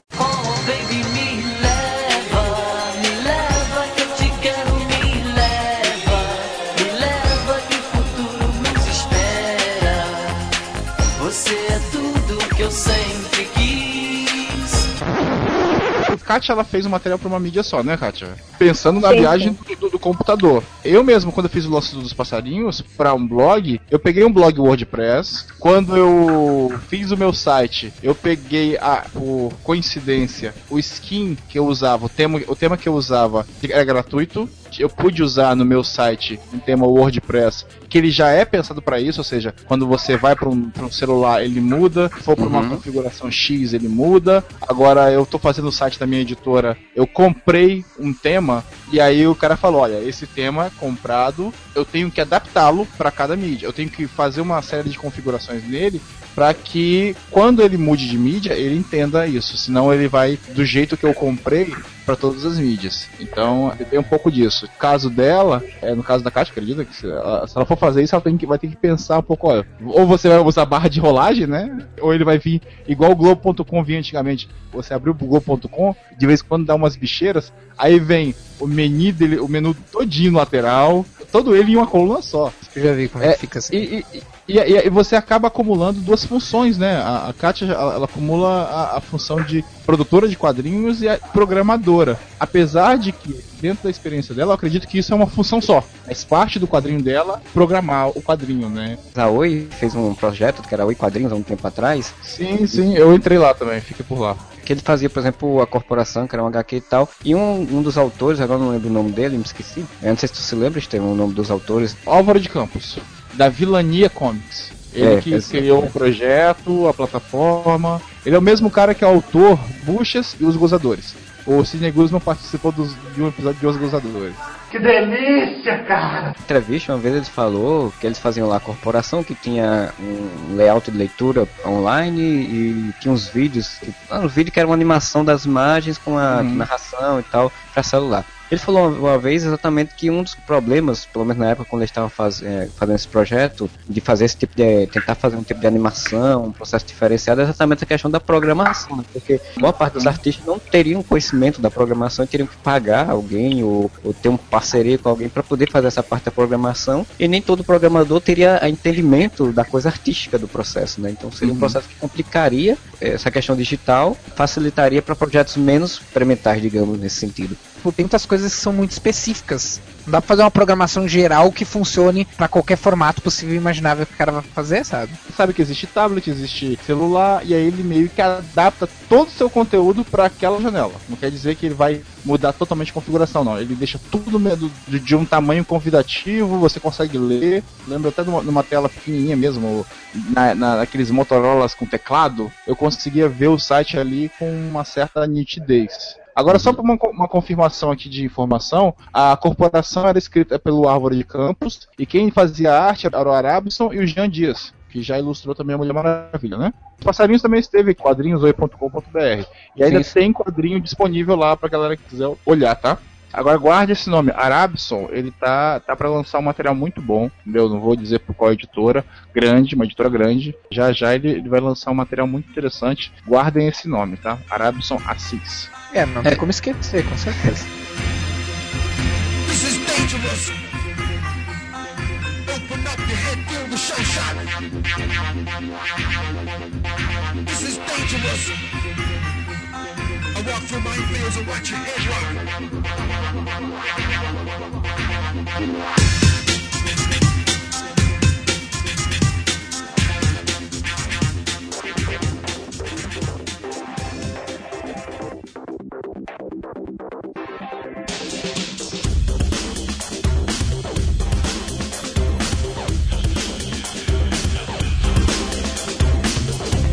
S8: Kátia ela fez o material pra uma mídia só, né, Kátia? Pensando na
S4: Sim,
S8: viagem
S4: sim.
S8: do, do- do computador. Eu mesmo, quando eu fiz o lance dos passarinhos pra um blog, eu peguei um blog WordPress. Quando eu fiz o meu site, eu peguei a, por coincidência, o skin que eu usava, o tema, o tema que eu usava era gratuito. Eu pude usar no meu site um tema WordPress que ele já é pensado para isso, ou seja, quando você vai para um, um celular ele muda, se for para uma
S1: Uhum.
S8: configuração X ele muda. Agora eu tô fazendo o site da minha editora, eu comprei um tema e aí o cara falou, olha, esse tema comprado, eu tenho que adaptá-lo para cada mídia. Eu tenho que fazer uma série de configurações nele para que quando ele mude de mídia, ele entenda isso, senão ele vai do jeito que eu comprei para todas as mídias. Então, tem um pouco disso. Caso dela, é, no caso da Kátia, acredita que se ela, se ela for fazer isso, ela tem que, vai ter que pensar um pouco, olha, ou você vai usar barra de rolagem, né? Ou ele vai vir igual o Globo.com vinha antigamente. Você abriu o Globo.com, de vez em quando dá umas bicheiras, aí vem o menu dele, o menu todinho no lateral, todo ele em uma coluna só.
S2: Eu já vi como é,
S8: É,
S2: que fica assim.
S8: E, e, e, e- e você acaba acumulando duas funções, né? A, a Kátia ela, ela acumula a, a função de produtora de quadrinhos e a programadora. Apesar de que, dentro da experiência dela, eu acredito que isso é uma função só. Faz parte do quadrinho dela programar o quadrinho, né?
S1: A Oi fez um projeto que era Oi Quadrinhos há um tempo atrás,
S8: Sim, sim, eu entrei lá também, fiquei por lá.
S1: que ele fazia, por exemplo, a corporação, que era um HQ e tal. E um, um dos autores, agora não lembro o nome dele, me esqueci. Eu não sei se tu se lembra, Estevam, o nome dos autores.
S8: Álvaro de Campos, da Vilania Comics. Ele
S1: É,
S8: que
S1: esse-
S8: criou o projeto, a plataforma. Ele é o mesmo cara que é o autor Buchas e os Gozadores. O Sidney Guzman participou dos- de um episódio de Os Gozadores.
S10: Que delícia, cara!
S1: entrevista, uma vez ele falou que eles faziam lá a corporação que tinha um layout de leitura online e tinha uns vídeos, que, ah, um vídeo que era uma animação das imagens com a narração e tal para celular. Ele falou uma vez exatamente que um dos problemas, pelo menos na época quando eles estavam faz, eh, fazendo esse projeto, de fazer esse tipo de. tentar fazer um tipo de animação, um processo diferenciado, é exatamente a questão da programação, né? porque boa parte dos artistas não teriam conhecimento da programação e teriam que pagar alguém ou, ou ter um parceria com alguém para poder fazer essa parte da programação, e nem todo programador teria entendimento da coisa artística do processo, né? Então seria um
S2: Uhum.
S1: processo que complicaria eh, essa questão digital, facilitaria para projetos menos experimentais, digamos, nesse sentido.
S2: Tem muitas coisas que são muito específicas. Não dá pra fazer uma programação geral que funcione pra qualquer formato possível e imaginável que o cara vai fazer, sabe?
S8: Sabe que existe tablet, existe celular, e aí ele meio que adapta todo o seu conteúdo para aquela janela. Não quer dizer que ele vai mudar totalmente a configuração, não. Ele deixa tudo de, de um tamanho convidativo, você consegue ler. Lembra até de uma, de uma tela pequenininha mesmo, na, na, naqueles Motorolas com teclado, eu conseguia ver o site ali com uma certa nitidez. Agora, só para uma, uma confirmação aqui de informação, a corporação era escrita pelo Árvore de Campos e quem fazia a arte era o Arabson e o Jean Dias, que já ilustrou também a Mulher Maravilha, né? Os passarinhos também esteve quadrinhosoi.com.br e ainda
S2: Sim, sim.
S8: tem quadrinho disponível lá pra galera que quiser olhar, tá? Agora guarde esse nome, Arabson, ele tá, tá para lançar um material muito bom, entendeu? Não vou dizer por qual editora, grande, uma editora grande. Já já ele, ele vai lançar um material muito interessante. Guardem esse nome, tá? Arabson Assis.
S2: É, não tem como esquecer, com certeza.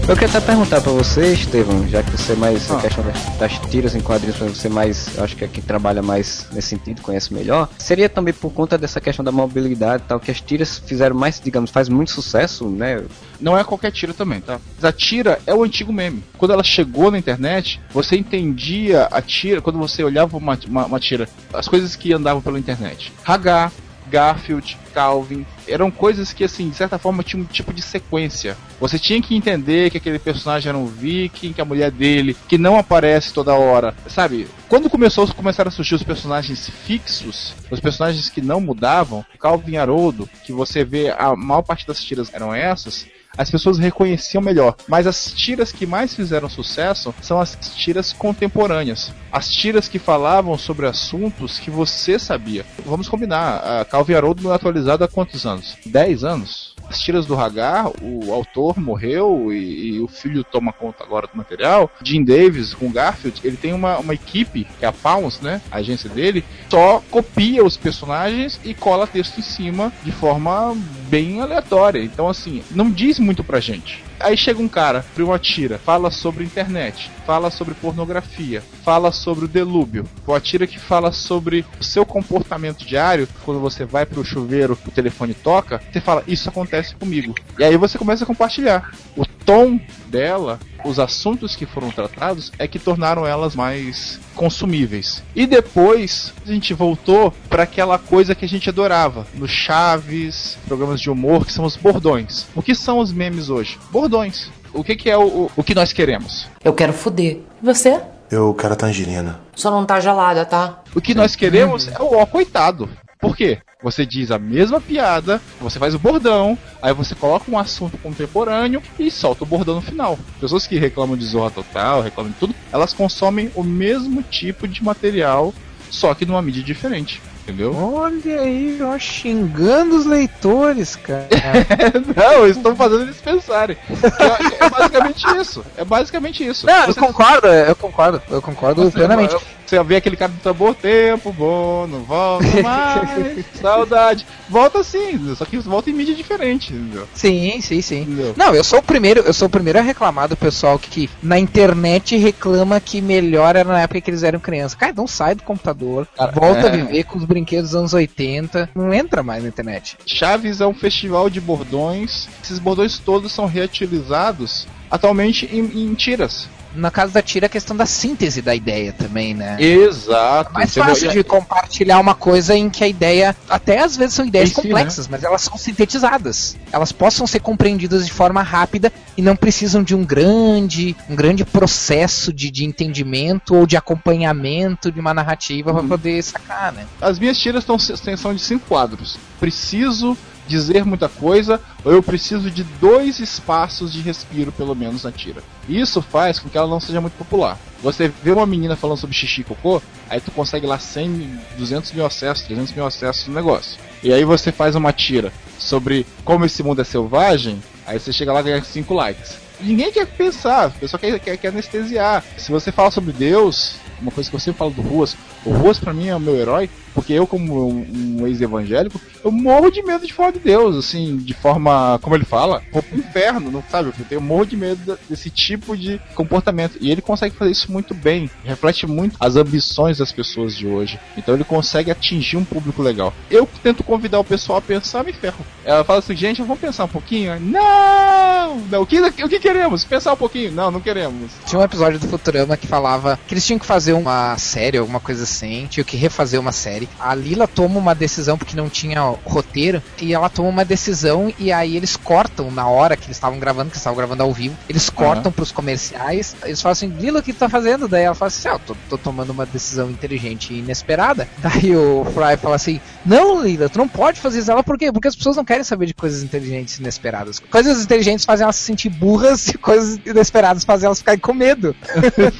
S1: Eu queria até perguntar pra você, Estevam, já que você mais
S8: Ah.
S1: a questão das, tiras em quadrinhos, você mais, acho que é quem trabalha mais nesse sentido, conhece melhor. Seria também por conta dessa questão da mobilidade e tal, que as tiras fizeram mais, digamos, faz muito sucesso, né?
S8: Não é qualquer tira também, tá? A tira é o antigo meme. Quando ela chegou na internet, você entendia a tira, quando você olhava uma, uma, uma tira, as coisas que andavam pela internet. Hagar, Garfield, Calvin, eram coisas que, assim, de certa forma tinham um tipo de sequência. Você tinha que entender que aquele personagem era um viking, que a mulher dele, que não aparece toda hora, sabe? Quando começou, começaram a surgir os personagens fixos, os personagens que não mudavam, Calvin Haroldo, que você vê a maior parte das tiras eram essas, as pessoas reconheciam melhor. Mas as tiras que mais fizeram sucesso são as tiras contemporâneas. As tiras que falavam sobre assuntos que você sabia. Vamos combinar, a Calvin Haroldo não é atualizado há quantos anos? 10 anos? As tiras do Hagar, o autor morreu e, e o filho toma conta agora do material. Jim Davis com Garfield, ele tem uma, uma equipe, que é a Pounce, né? A agência dele, só copia os personagens e cola texto em cima de forma bem aleatória. Então, assim, não diz muito pra gente. Aí chega um cara, abre uma tira, fala sobre internet, fala sobre pornografia, fala sobre o delúbio. Uma tira que fala sobre o seu comportamento diário, quando você vai pro chuveiro, o telefone toca, você fala, isso acontece comigo. E aí você começa a compartilhar. O tom dela, os assuntos que foram tratados, é que tornaram elas mais consumíveis. E depois a gente voltou para aquela coisa que a gente adorava, no Chaves, programas de humor, que são os bordões. O que são os memes hoje? Bordões. O que, que é o, o, o que nós queremos?
S11: Eu quero fuder. E você?
S12: Eu quero tangerina.
S11: Só não tá gelada, tá?
S8: O que nós queremos é o ó coitado. Por quê? Você diz a mesma piada, você faz o bordão, aí você coloca um assunto contemporâneo e solta o bordão no final. Pessoas que reclamam de Zorra Total, reclamam de tudo, elas consomem o mesmo tipo de material, só que numa mídia diferente. Entendeu?
S2: Olha aí, ó, xingando os leitores, cara. [laughs]
S8: Não, estou fazendo eles pensarem. É, é basicamente isso. É basicamente isso.
S2: Não, eu concordo, eu concordo, eu concordo plenamente.
S8: Você vê aquele cara do tambor, tempo bom, não volta mais, [laughs] saudade. Volta sim, só que volta em mídia diferente, entendeu?
S2: Sim, sim, sim. Não, eu sou o primeiro, eu sou o primeiro a reclamar do pessoal que, que na internet reclama que melhor era na época que eles eram crianças. Cara, não sai do computador, volta
S8: é.
S2: a viver com os brinquedos dos anos 80, não entra mais na internet.
S8: Chaves é um festival de bordões. Esses bordões todos são reutilizados atualmente em, em tiras.
S2: Na casa da tira, a questão da síntese da ideia também, né?
S8: Exato.
S2: É mais fácil de compartilhar uma coisa em que a ideia, até às vezes são ideias
S8: si,
S2: complexas, mas elas são sintetizadas. Elas possam ser compreendidas de forma rápida e não precisam de um grande, um grande processo de, de entendimento ou de acompanhamento de uma narrativa
S8: Uhum.
S2: para poder sacar, né?
S8: As minhas tiras tão, são de cinco quadros. Preciso dizer muita coisa, ou eu preciso de dois espaços de respiro, pelo menos, na tira. Isso faz com que ela não seja muito popular. Você vê uma menina falando sobre xixi e cocô, aí tu consegue lá 100, mil, 200 mil acessos, 300 mil acessos no negócio. E aí você faz uma tira sobre como esse mundo é selvagem, aí você chega lá e ganha 5 likes. Ninguém quer pensar, o pessoal quer, quer, quer anestesiar. Se você fala sobre Deus, uma coisa que eu sempre falo do Ruas, o Ruas pra mim é o meu herói, porque eu, como um, um ex-evangélico, eu morro de medo de falar de Deus, assim, de forma, como ele fala, vou pro inferno, não sabe? Eu morro de medo desse tipo de comportamento. E ele consegue fazer isso muito bem, reflete muito as ambições das pessoas de hoje. Então ele consegue atingir um público legal. Eu tento convidar o pessoal a pensar, me ferro. Ela fala assim, gente, vamos pensar um pouquinho? Não! não o, que, o que queremos? Pensar um pouquinho? Não, não queremos.
S2: Tinha um episódio do Futurama que falava que eles tinham que fazer uma série, alguma coisa assim, tinham que refazer uma série. A Lila toma uma decisão porque não tinha roteiro, e ela toma uma decisão e aí eles cortam na hora que eles estavam gravando, que estavam gravando ao vivo, eles cortam pros comerciais, eles falam assim, Lila, o que tu tá fazendo? Daí ela fala assim, ah, eu tô, tô tomando uma decisão inteligente e inesperada. [laughs] Daí o Fry fala assim, não, Lila, tu não pode fazer isso. Ela, por quê? Porque as pessoas não querem saber de coisas inteligentes e inesperadas. Coisas inteligentes fazem elas se sentir burras [laughs] e coisas inesperadas fazem elas ficarem com medo.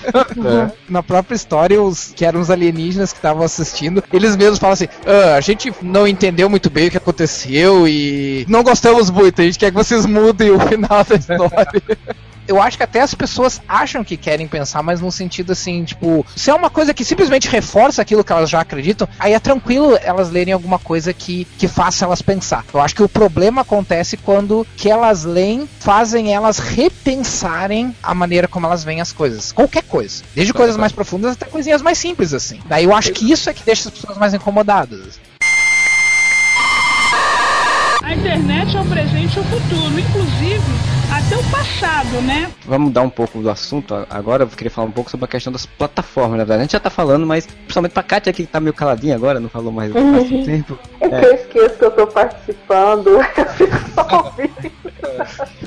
S2: [laughs] Na própria história, os que eram os alienígenas que estavam assistindo, eles mesmos falam assim: "Ah, a gente não entendeu muito bem o que aconteceu e não gostamos muito, a gente quer que vocês mudem o final da história. [laughs] Eu acho que até as pessoas acham que querem pensar, mas num sentido assim, tipo, se é uma coisa que simplesmente reforça aquilo que elas já acreditam, aí é tranquilo elas lerem alguma coisa que, que faça elas pensar. Eu acho que o problema acontece quando que elas leem fazem elas repensarem a maneira como elas veem as coisas. Qualquer coisa. Desde coisas mais profundas até coisinhas mais simples, assim. Daí eu acho que isso é que deixa as pessoas mais incomodadas.
S6: A internet é o presente e o futuro, inclusive até o passado, né?
S1: Vamos mudar um pouco do assunto agora. Eu queria falar um pouco sobre a questão das plataformas, na verdade. A gente já tá falando, mas principalmente pra Kátia que tá meio caladinha agora, não falou mais faz um tempo.
S4: É que eu esqueço que eu tô participando, [laughs] eu fico só ouvindo.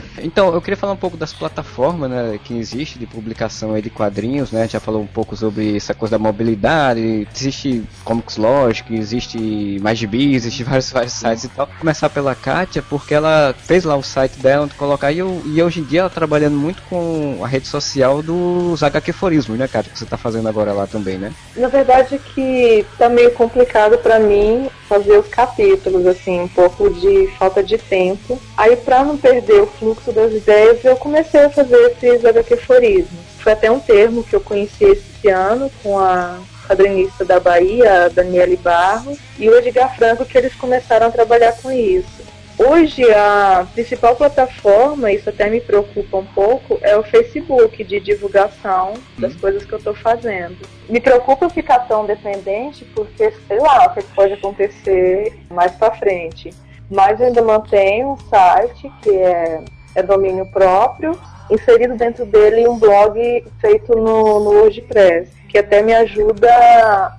S4: [laughs]
S1: Então, eu queria falar um pouco das plataformas né, que existe de publicação de quadrinhos, né? A gente já falou um pouco sobre essa coisa da mobilidade. Existe Comics Logic, existe MyGB, existe vários, vários sites e tal. Vou começar pela Kátia, porque ela fez lá o site dela onde colocar e, eu, e hoje em dia ela trabalhando muito com a rede social dos HQforismos, né, Kátia? Que você tá fazendo agora lá também, né?
S4: Na verdade é que tá meio complicado pra mim fazer os capítulos, assim, um pouco de falta de tempo. Aí pra não perder o fluxo das ideias, eu comecei a fazer esses HQforismos. Foi até um termo que eu conheci esse ano com a quadrinista da Bahia, a Daniele Barros, e o Edgar Franco, que eles começaram a trabalhar com isso. Hoje a principal plataforma, isso até me preocupa um pouco, é o Facebook de divulgação das coisas que eu estou fazendo. Me preocupa ficar tão dependente porque sei lá o que pode acontecer mais para frente. Mas eu ainda mantenho um site que é, é domínio próprio, inserido dentro dele um blog feito no, no WordPress, que até me ajuda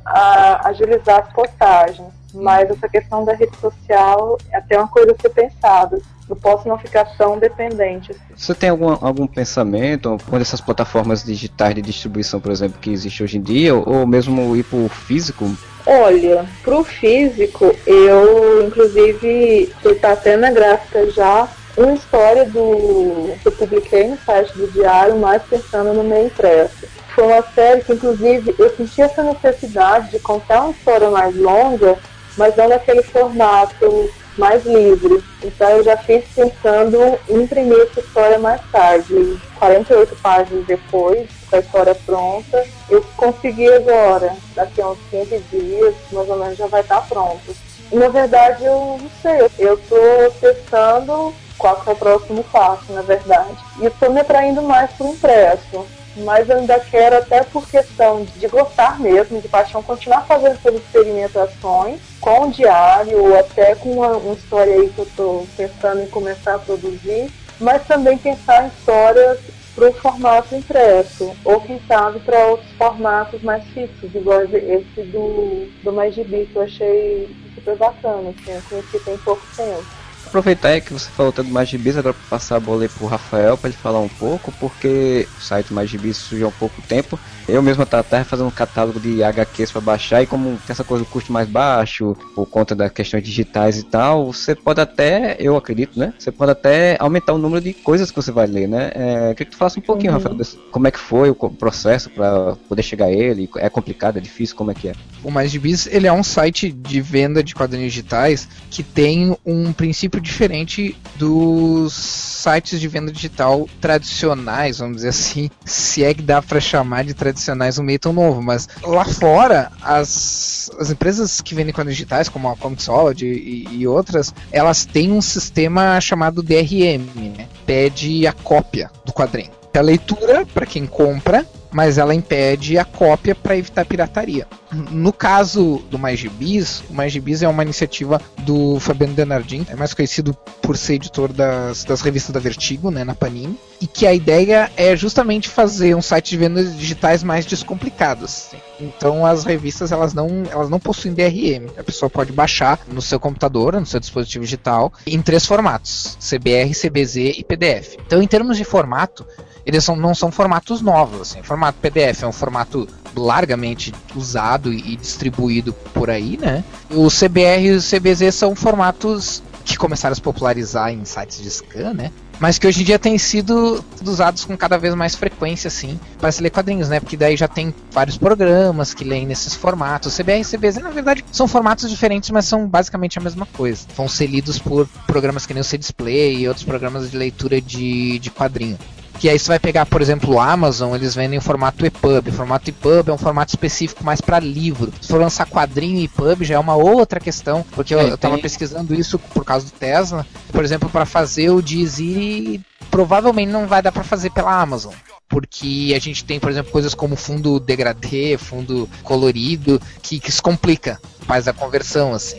S4: a agilizar as postagens. Mas essa questão da rede social é até uma coisa a ser pensada. Eu posso não ficar tão dependente.
S1: Você tem algum, algum pensamento quando essas plataformas digitais de distribuição, por exemplo, que existe hoje em dia, ou mesmo ir pro físico?
S4: Olha, pro físico, eu inclusive está até na gráfica já uma história do que eu publiquei no site do Diário, mais pensando no meu impresso. Foi uma série que, inclusive, eu senti essa necessidade de contar uma história mais longa, mas não naquele formato mais livre. Então eu já fiz pensando em imprimir essa história mais tarde. 48 páginas depois, com a história pronta, eu consegui agora, daqui a uns 15 dias, mais ou menos já vai estar pronto. Na verdade eu não sei, eu estou testando qual que é o próximo passo, na verdade. E estou me atraindo mais para o impresso. mas ainda quero, até por questão de gostar mesmo, de paixão, continuar fazendo essas experimentações com o diário, ou até com uma, uma história aí que eu estou pensando em começar a produzir, mas também pensar em histórias para o formato impresso, ou quem sabe para outros formatos mais fixos, igual esse do, do Mais Gibi, que eu achei super bacana, assim, eu conheci tem pouco tempo.
S1: Aproveitar aí que você falou tanto mais gibis, agora para passar a bola aí pro Rafael para ele falar um pouco, porque o site mais gibis surgiu há pouco tempo. Eu mesmo estava até fazendo um catálogo de HQs para baixar e como tem essa coisa do custo mais baixo, por conta das questões digitais e tal, você pode até, eu acredito, né? Você pode até aumentar o número de coisas que você vai ler, né? É, queria que tu falasse um pouquinho,
S2: Uhum.
S1: Rafael, desse- como é que foi o processo para poder chegar a ele, é complicado, é difícil, como é que é?
S2: O Mais Gibis, ele é um site de venda de quadrinhos digitais que tem um princípio diferente dos sites de venda digital tradicionais, vamos dizer assim, se é que dá para chamar de tradicionais um meio tão novo, mas lá fora as, as empresas que vendem quadrinhos digitais, como a Comixology e, e outras, elas têm um sistema chamado DRM, né? Pede a cópia do quadrinho. A leitura para quem compra mas ela impede a cópia para evitar pirataria. No caso do Mais Gibis, o Mais Gibis é uma iniciativa do Fabiano Denardim, é mais conhecido por ser editor das, das revistas da Vertigo, né, na Panini, e que a ideia é justamente fazer um site de vendas digitais mais descomplicados. Então as revistas elas não, elas não possuem DRM. A pessoa pode baixar no seu computador, no seu dispositivo digital, em três formatos: CBR, CBZ e PDF. Então, em termos de formato, eles são, não são formatos novos. Assim. O formato PDF é um formato largamente usado e distribuído por aí, né? O CBR e o CBZ são formatos que começaram a se popularizar em sites de scan, né? Mas que hoje em dia têm sido usados com cada vez mais frequência, assim, para se ler quadrinhos, né? Porque daí já tem vários programas que leem nesses formatos. CBR e CBZ, na verdade, são formatos diferentes, mas são basicamente a mesma coisa. Vão ser lidos por programas que nem o C-Display e outros programas de leitura de, de quadrinho. Que aí você vai pegar, por exemplo, o Amazon, eles vendem o formato EPUB. O formato EPUB é um formato específico mais para livro. Se for lançar quadrinho e EPUB já é uma outra questão, porque eu,
S1: É,
S2: eu tava
S1: tem-
S2: pesquisando isso por causa do Tesla. Por exemplo, para fazer o Dizzy, provavelmente não vai dar para fazer pela Amazon. Porque a gente tem, por exemplo, coisas como fundo degradê, fundo colorido, que, que isso complica, faz a conversão, assim.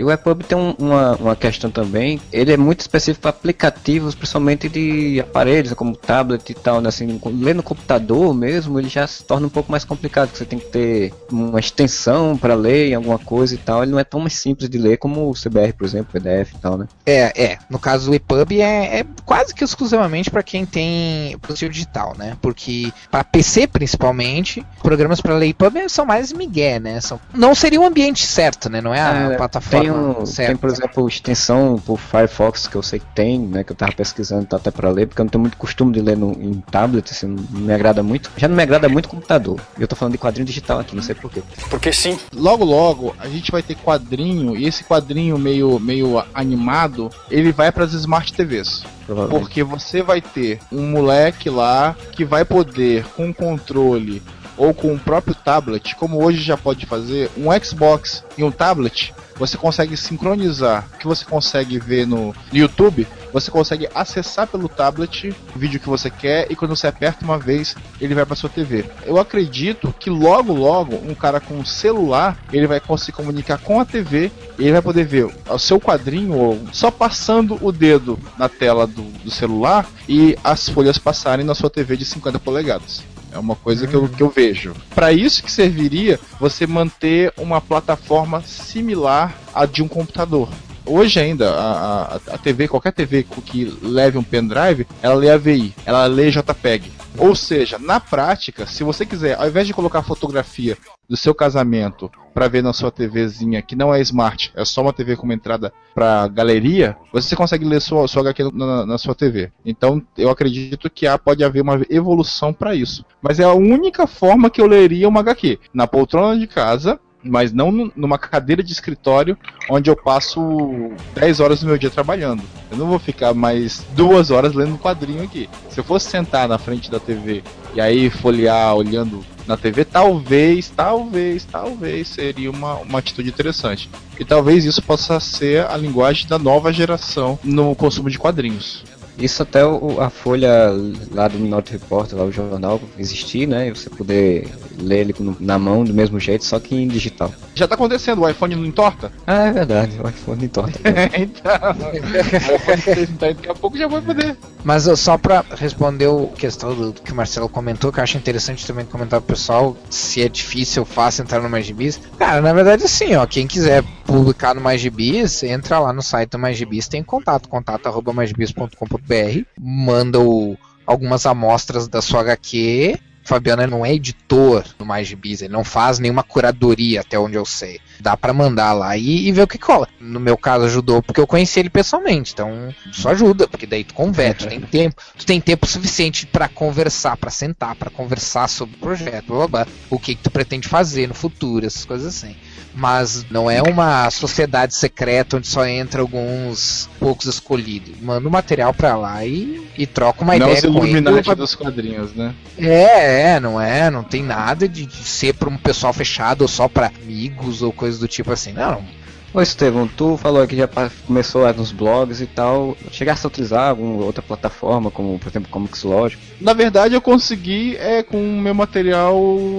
S1: E o EPUB tem um- uma, uma questão também, ele é muito específico para aplicativos, principalmente de aparelhos, como tablet e tal, né? assim, ler no computador mesmo, ele já se torna um pouco mais complicado, você tem que ter uma extensão para ler em alguma coisa e tal, ele não é tão mais simples de ler como o CBR, por exemplo, PDF e tal, né?
S2: É, é. No caso do EPUB é, é quase que exclusivamente para quem tem dispositivo digital, né? Porque para PC principalmente, programas para ler EPUB são mais migué, né? São, não seria o ambiente certo, né? Não é a
S1: É,
S2: plataforma
S1: tem, um,
S2: certa.
S1: tem, por exemplo, extensão por Firefox que eu sei que tem, né? Que eu tava pesquisando tá até para ler, porque eu não tenho muito costume de ler no, em tablet, assim, não me agrada muito. Já não me agrada muito computador. E eu tô falando de quadrinho digital aqui, não sei porquê.
S8: Porque sim. Logo, logo, a gente vai ter quadrinho, e esse quadrinho meio, meio animado, ele vai para as Smart TVs. Porque você vai ter um moleque lá que vai poder, com controle ou com o próprio tablet, como hoje já pode fazer, um Xbox e um tablet, você consegue sincronizar o que você consegue ver no YouTube, você consegue acessar pelo tablet o vídeo que você quer e quando você aperta uma vez, ele vai para sua TV. Eu acredito que logo logo um cara com um celular, ele vai conseguir comunicar com a TV, e ele vai poder ver o seu quadrinho ou só passando o dedo na tela do, do celular e as folhas passarem na sua TV de 50 polegadas. É uma coisa que, eu, que eu vejo. Para isso que serviria você manter uma plataforma similar à de um computador. Hoje ainda, a, a, a TV, qualquer TV que leve um pendrive, ela lê AVI, ela lê JPEG. Ou seja, na prática, se você quiser, ao invés de colocar fotografia do seu casamento para ver na sua TVzinha, que não é smart, é só uma TV com uma entrada para galeria, você consegue ler sua, sua HQ na, na sua TV. Então, eu acredito que há, pode haver uma evolução para isso. Mas é a única forma que eu leria uma HQ. Na poltrona de casa, mas não nu- numa cadeira de escritório onde eu passo 10 horas do meu dia trabalhando. Eu não vou ficar mais duas horas lendo um quadrinho aqui. Se eu fosse sentar na frente da TV e aí folhear olhando na TV, talvez, talvez, talvez seria uma, uma atitude interessante. E talvez isso possa ser a linguagem da nova geração no consumo de quadrinhos.
S1: Isso até o- a folha lá do Minority Report, lá o jornal, existir, né? E você poder ler ele na mão do mesmo jeito, só que em digital.
S8: Já tá acontecendo, o iPhone não entorta?
S1: Ah, é verdade, o iPhone torta. [laughs]
S8: então. o iPhone 6 então, daqui a pouco já vai poder.
S2: Mas só pra responder o questão do, do que o Marcelo comentou, que eu acho interessante também comentar pro pessoal se é difícil ou fácil entrar no MyGBs. Cara, na verdade assim, ó, quem quiser publicar no MyGBs, entra lá no site do MyGBs, tem contato, contato arroba manda o- algumas amostras da sua HQ. Fabiano não é editor do MyGBs, ele não faz nenhuma curadoria, até onde eu sei. Dá pra mandar lá e, e ver o que cola. No meu caso ajudou porque eu conheci ele pessoalmente, então isso ajuda, porque daí tu converte, tu tem tempo, tu tem tempo suficiente pra conversar, pra sentar, pra conversar sobre o projeto, blá, blá, blá, o que, que tu pretende fazer no futuro, essas coisas assim. Mas não é uma sociedade secreta onde só entra alguns poucos escolhidos. Manda o material pra lá e, e troca uma
S8: não
S2: ideia
S8: os
S2: com ele.
S8: Illuminati dos quadrinhos, né?
S2: É, é, não é, não tem nada de, de ser pra um pessoal fechado ou só pra amigos ou coisa do tipo assim, não.
S1: Ô Estevão, tu falou que já começou lá nos blogs e tal. Chegaste a utilizar alguma outra plataforma, como por exemplo Comics Logic?
S8: Na verdade, eu consegui é com o meu material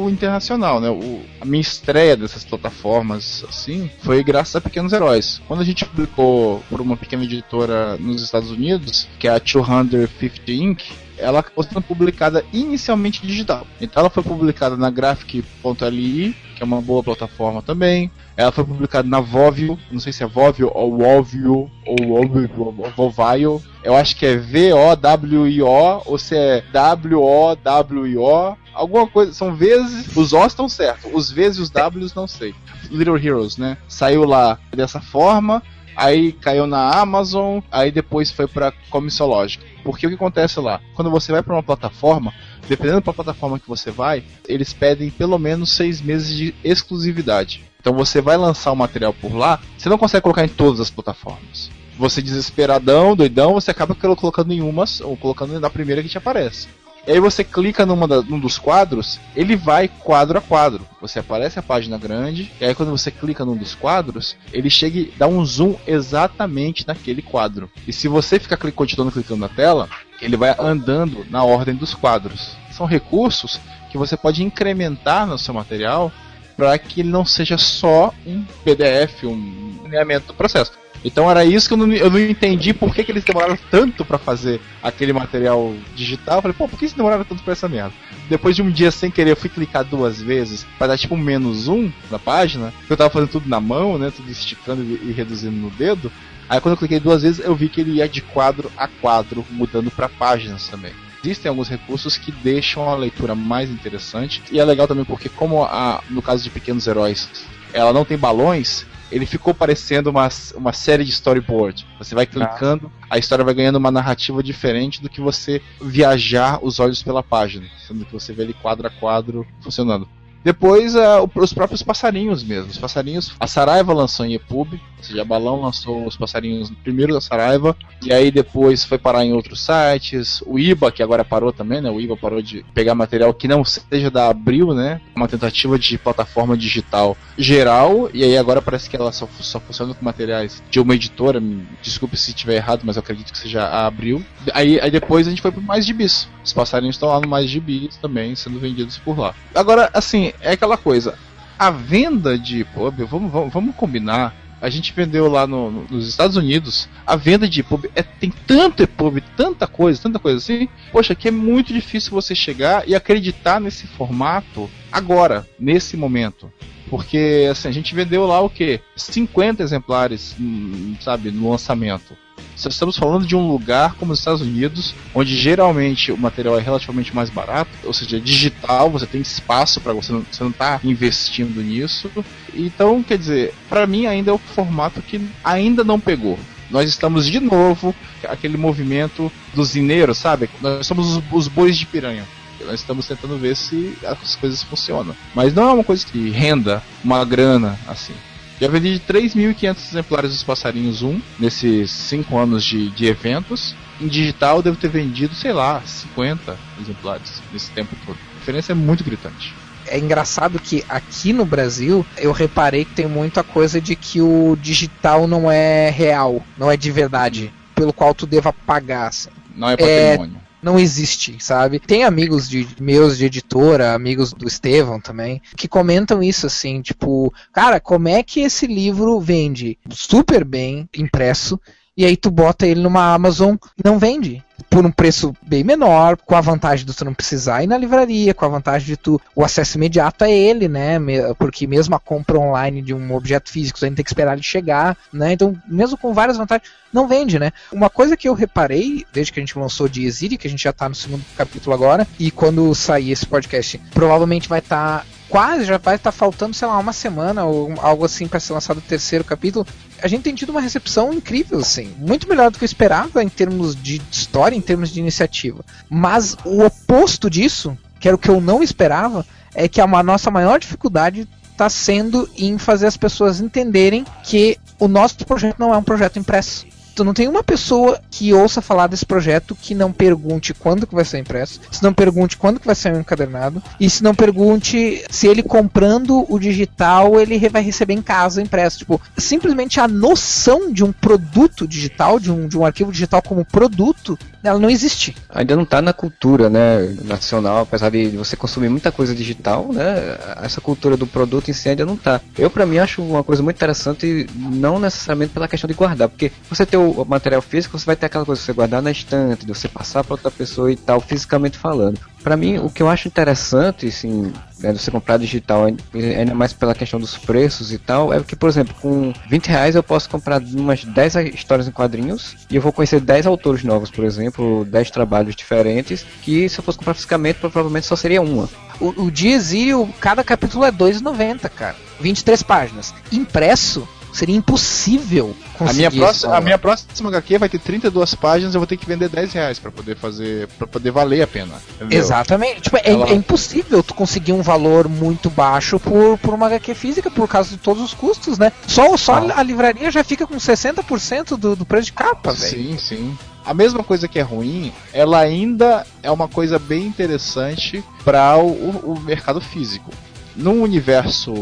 S8: internacional, né? O, a minha estreia dessas plataformas, assim, foi graças a Pequenos Heróis. Quando a gente publicou por uma pequena editora nos Estados Unidos, que é a 250 Inc., ela acabou sendo publicada inicialmente digital. Então ela foi publicada na Graphic.li, que é uma boa plataforma também. Ela foi publicada na Vovio, não sei se é Vovio ou Vovio ou Vovio. Eu acho que é V-O-W-I-O ou se é W-O-W-I-O. Alguma coisa, são vezes. Os O's estão certos, os e os W's não sei. Little Heroes, né? Saiu lá dessa forma aí caiu na Amazon, aí depois foi para Comissologic. Porque o que acontece lá? Quando você vai para uma plataforma, dependendo da plataforma que você vai, eles pedem pelo menos seis meses de exclusividade. Então você vai lançar o material por lá, você não consegue colocar em todas as plataformas. Você desesperadão, doidão, você acaba colocando em uma ou colocando na primeira que te aparece. E aí você clica numa da, num dos quadros, ele vai quadro a quadro. Você aparece a página grande, e aí quando você clica num dos quadros, ele chega e dá um zoom exatamente naquele quadro. E se você ficar cli- continuando clicando na tela, ele vai andando na ordem dos quadros. São recursos que você pode incrementar no seu material para que ele não seja só um PDF, um alinhamento do processo. Então era isso que eu não, eu não entendi por que, que eles demoraram tanto para fazer aquele material digital. Eu falei, pô, por que eles demoraram tanto pra essa merda? Depois de um dia sem querer, eu fui clicar duas vezes para dar tipo um menos um na página. Eu tava fazendo tudo na mão, né? Tudo esticando e, e reduzindo no dedo. Aí quando eu cliquei duas vezes, eu vi que ele ia de quadro a quadro, mudando para páginas também. Existem alguns recursos que deixam a leitura mais interessante. E é legal também porque, como a, no caso de Pequenos Heróis, ela não tem balões, ele ficou parecendo uma, uma série de storyboard. Você vai clicando, a história vai ganhando uma narrativa diferente do que você viajar os olhos pela página, sendo que você vê ele quadro a quadro funcionando. Depois, o- os próprios passarinhos mesmo. Os passarinhos. A Saraiva lançou em EPUB, ou seja, a Balão lançou os passarinhos primeiro da Saraiva, e aí depois foi parar em outros sites. O IBA, que agora parou também, né? O IBA parou de pegar material que não seja da Abril, né? Uma tentativa de plataforma digital geral, e aí agora parece que ela só, só funciona com materiais de uma editora. Desculpe se estiver errado, mas eu acredito que seja a Abril. Aí, aí depois a gente foi pro Mais Gibis. Os passarinhos estão lá no Mais Gibis também, sendo vendidos por lá. Agora, assim, é aquela coisa. A venda de pub, vamos, vamos, vamos combinar. A gente vendeu lá no- no- nos Estados Unidos. A venda de EPUB é, tem tanto EPUB, tanta coisa, tanta coisa assim. Poxa, que é muito difícil você chegar e acreditar nesse formato agora, nesse momento. Porque assim, a gente vendeu lá o que? 50 exemplares, hum, sabe, no lançamento. Estamos falando de um lugar como os Estados Unidos, onde geralmente o material é relativamente mais barato, ou seja, é digital, você tem espaço para você não, você não tá investindo nisso. Então, quer dizer, para mim ainda é o formato que ainda não pegou. Nós estamos de novo aquele movimento dos mineiros, sabe? Nós somos os, os bois de piranha. Nós estamos tentando ver se as coisas funcionam. Mas não é uma coisa que renda uma grana assim. Já vendi de 3.500 exemplares dos Passarinhos 1 nesses 5 anos de, de eventos. Em digital eu devo ter vendido, sei lá, 50 exemplares nesse tempo todo. A diferença é muito gritante.
S2: É engraçado que aqui no Brasil eu reparei que tem muita coisa de que o digital não é real, não é de verdade, pelo qual tu deva pagar. Assim.
S8: Não é patrimônio.
S2: Não existe, sabe? Tem amigos de meus de editora, amigos do Estevão também, que comentam isso assim, tipo, cara, como é que esse livro vende super bem impresso e aí tu bota ele numa Amazon e não vende? Por um preço bem menor, com a vantagem de tu não precisar ir na livraria, com a vantagem de tu o acesso imediato a ele, né? Porque mesmo a compra online de um objeto físico, tu ainda tem que esperar ele chegar, né? Então, mesmo com várias vantagens, não vende, né? Uma coisa que eu reparei, desde que a gente lançou de Exiri, que a gente já tá no segundo capítulo agora, e quando sair esse podcast, provavelmente vai estar quase, já vai estar faltando, sei lá, uma semana ou algo assim para ser lançado o terceiro capítulo. A gente tem tido uma recepção incrível, assim, muito melhor do que eu esperava em termos de história, em termos de iniciativa. Mas o oposto disso, que era o que eu não esperava, é que a nossa maior dificuldade está sendo em fazer as pessoas entenderem que o nosso projeto não é um projeto impresso. Tu não tem uma pessoa que ouça falar desse projeto que não pergunte quando que vai ser impresso, se não pergunte quando que vai ser encadernado, e se não pergunte se ele comprando o digital ele vai receber em casa impresso. Tipo, simplesmente a noção de um produto digital, de um, de um arquivo digital como produto, ela não existe.
S1: Ainda não tá na cultura, né, nacional, apesar de você consumir muita coisa digital, né, essa cultura do produto em si ainda não tá. Eu, pra mim, acho uma coisa muito interessante, não necessariamente pela questão de guardar, porque você ter o material físico, você vai ter aquela coisa de você guardar na estante, de você passar pra outra pessoa e tal, fisicamente falando. Pra mim, o que eu acho interessante, assim, né, você comprar digital, ainda mais pela questão dos preços e tal, é que, por exemplo, com 20 reais eu posso comprar umas 10 histórias em quadrinhos e eu vou conhecer 10 autores novos, por exemplo, 10 trabalhos diferentes, que se eu fosse comprar fisicamente, provavelmente só seria uma.
S2: O, o cada capítulo é 2,90, cara. 23 páginas. Impresso, seria impossível
S8: A
S2: conseguir
S8: minha,
S2: esse
S8: próxima, a minha próxima HQ vai ter 32 páginas, eu vou ter que vender 10 reais pra poder fazer. para poder valer a pena. entendeu?
S2: Exatamente. Tipo, é,
S8: Ela-
S2: é impossível tu conseguir um valor muito baixo por, por uma HQ física por causa de todos os custos, né? Só, só
S8: Ah.
S2: a livraria já fica com 60% do, do preço de capa, velho.
S8: Sim, sim. A mesma coisa que é ruim, ela ainda é uma coisa bem interessante para o- o mercado físico. Num universo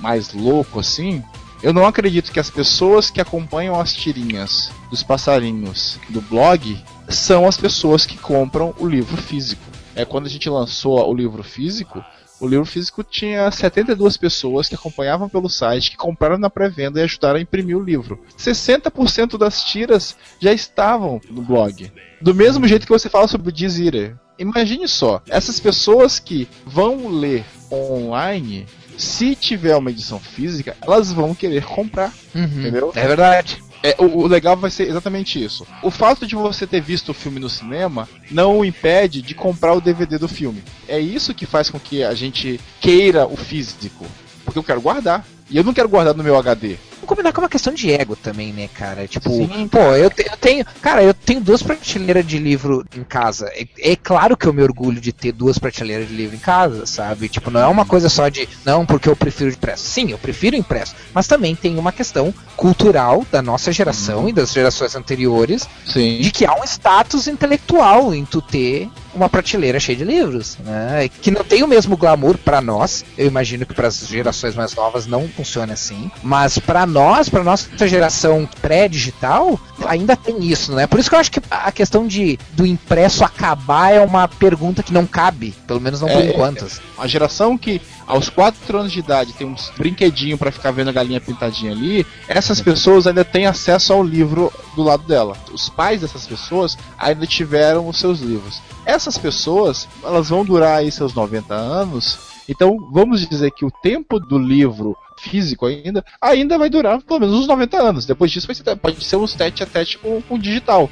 S8: mais louco assim, eu não acredito que as pessoas que acompanham as tirinhas dos passarinhos do blog são as pessoas que compram o livro físico. É quando a gente lançou o livro físico, o livro físico tinha 72 pessoas que acompanhavam pelo site, que compraram na pré-venda e ajudaram a imprimir o livro. 60% das tiras já estavam no blog. Do mesmo jeito que você fala sobre o Dizire. Imagine só, essas pessoas que vão ler online, se tiver uma edição física, elas vão querer comprar. Entendeu?
S2: É verdade.
S8: É, o, o legal vai ser exatamente isso. O fato de você ter visto o filme no cinema não o impede de comprar o DVD do filme. É isso que faz com que a gente queira o físico. Porque eu quero guardar. E eu não quero guardar no meu HD.
S2: Vamos combinar com uma questão de ego também, né, cara? Tipo, pô, eu, te- eu tenho. Cara, eu tenho duas prateleiras de livro em casa. É, é claro que eu me orgulho de ter duas prateleiras de livro em casa, sabe? Tipo, não é uma coisa só de. Não, porque eu prefiro impresso. Sim, eu prefiro impresso. Mas também tem uma questão cultural da nossa geração e das gerações anteriores
S8: Sim.
S2: de que há um status intelectual em tu ter uma prateleira cheia de livros, né? Que não tem o mesmo glamour pra nós. Eu imagino que para as gerações mais novas não funcione assim, mas pra nós, pra nossa geração pré-digital, ainda tem isso, né? Por isso que eu acho que a questão de do impresso acabar é uma pergunta que não cabe, pelo menos não por
S8: É,
S2: enquanto.
S8: A geração que aos 4 anos de idade tem uns brinquedinho pra ficar vendo a galinha pintadinha ali, essas pessoas ainda têm acesso ao livro do lado dela. Os pais dessas pessoas ainda tiveram os seus livros. Essas pessoas, elas vão durar aí seus 90 anos. Então, vamos dizer que o tempo do livro físico ainda ainda vai durar pelo menos uns 90 anos. Depois disso vai ser, pode ser uns tete a tete com com o digital.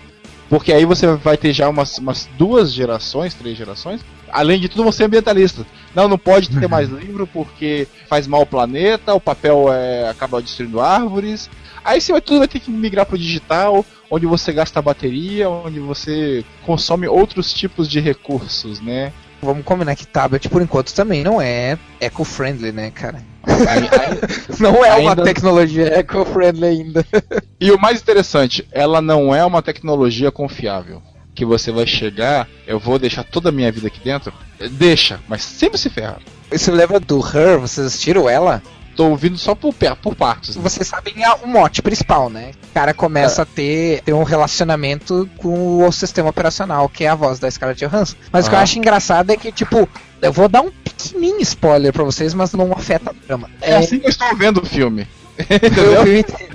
S8: Porque aí você vai ter já umas, umas duas gerações, três gerações. Além de tudo, você é ambientalista. Não, não pode ter [laughs] mais livro porque faz mal ao planeta, o papel é, acaba destruindo árvores. Aí você vai, tudo vai ter que migrar pro digital, onde você gasta bateria, onde você consome outros tipos de recursos, né?
S2: Vamos combinar que tablet por enquanto também não é eco-friendly, né, cara? [laughs] não é uma
S8: ainda-
S2: tecnologia eco-friendly ainda. [laughs]
S8: E o mais interessante, ela não é uma tecnologia confiável. Que você vai chegar, eu vou deixar toda a minha vida aqui dentro. Deixa, mas sempre se ferra.
S2: Você lembra do Her? Vocês assistiram ela?
S8: Tô ouvindo só por, por partes.
S2: Vocês sabem o mote principal, né? O cara começa a ter, ter um relacionamento com o sistema operacional, que é a voz da Scarlett Johansson. Mas o que eu
S8: Ah.
S2: acho engraçado é que, tipo, eu vou dar um pequenininho spoiler pra vocês, mas não afeta a trama.
S8: É assim que eu estou vendo o filme.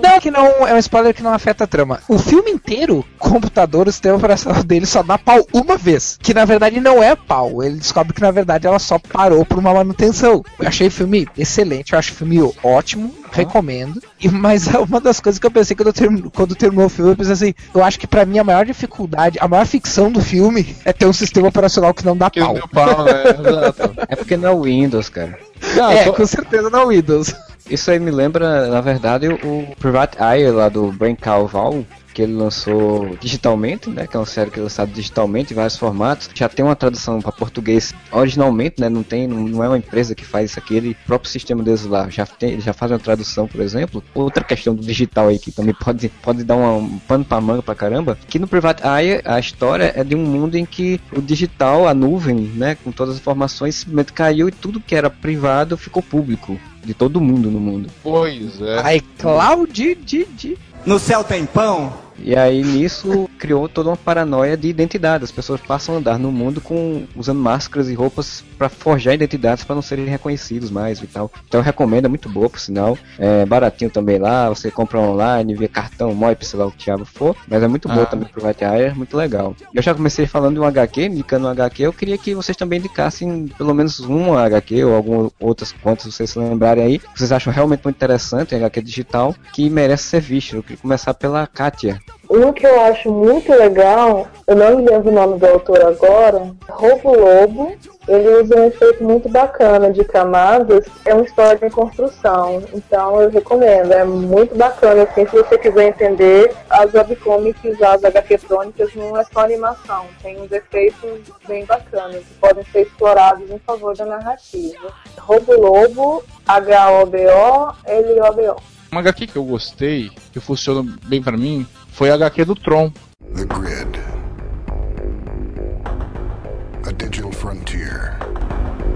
S2: Não, que não é um spoiler que não afeta a trama. O filme inteiro, o computador, o sistema operacional [laughs] dele só dá pau uma vez. Que na verdade não é pau. Ele descobre que na verdade ela só parou por uma manutenção. Eu achei o filme excelente, eu acho o filme ótimo, recomendo. E mas é [laughs] uma das coisas que eu pensei quando, eu quando terminou o filme, eu pensei assim, eu acho que pra mim a maior dificuldade, a maior ficção do filme [laughs] é ter um sistema operacional que não dá pau.
S8: pau, né?
S1: É porque não é o Windows, cara.
S2: é, com certeza não é o Windows.
S1: Isso aí me lembra, na verdade, o Private Eye lá do Brain Val, que ele lançou digitalmente, né? Que é uma série que é lançada digitalmente em vários formatos. Já tem uma tradução para português originalmente, né? Não tem, não, é uma empresa que faz isso aqui, ele próprio sistema deles lá já tem, já faz uma tradução, por exemplo. Outra questão do digital aí que também [laughs] pode, pode dar um pano para manga pra caramba, que no Private Eye a história é de um mundo em que o digital, a nuvem, né, com todas as informações, simplesmente caiu e tudo que era privado ficou público de todo mundo no mundo.
S8: Pois é.
S2: Aí, Cloud de, de.
S12: No céu tem pão?
S1: E aí nisso criou toda uma paranoia de identidade. As pessoas passam a andar no mundo com usando máscaras e roupas para forjar identidades para não serem reconhecidos mais e tal. Então eu recomendo, é muito boa por sinal. É baratinho também lá, você compra online, via cartão, MOIP, sei lá o que diabo for. Mas é muito boa
S8: Ah.
S1: também pro Eye, muito legal. Eu já comecei falando de um HQ, indicando um HQ, eu queria que vocês também indicassem pelo menos um HQ ou algumas outras quantas vocês se lembrarem aí. que Vocês acham realmente muito interessante, HQ digital, que merece ser visto. Eu queria começar pela Kátia.
S4: Um que eu acho muito legal, eu não lembro o nome do autor agora, Roubo Lobo. Ele usa um efeito muito bacana de camadas, é uma história em construção. Então eu recomendo, é muito bacana assim, se você quiser entender as webcomics, as HQ crônicas, não é só animação, tem uns efeitos bem bacanas que podem ser explorados em favor da narrativa. Roubo Lobo, H-O-B-O-L-O-B-O.
S8: Uma HQ que eu gostei, que funcionou bem pra mim, foi a HQ do Tron.
S13: The Grid. A digital frontier.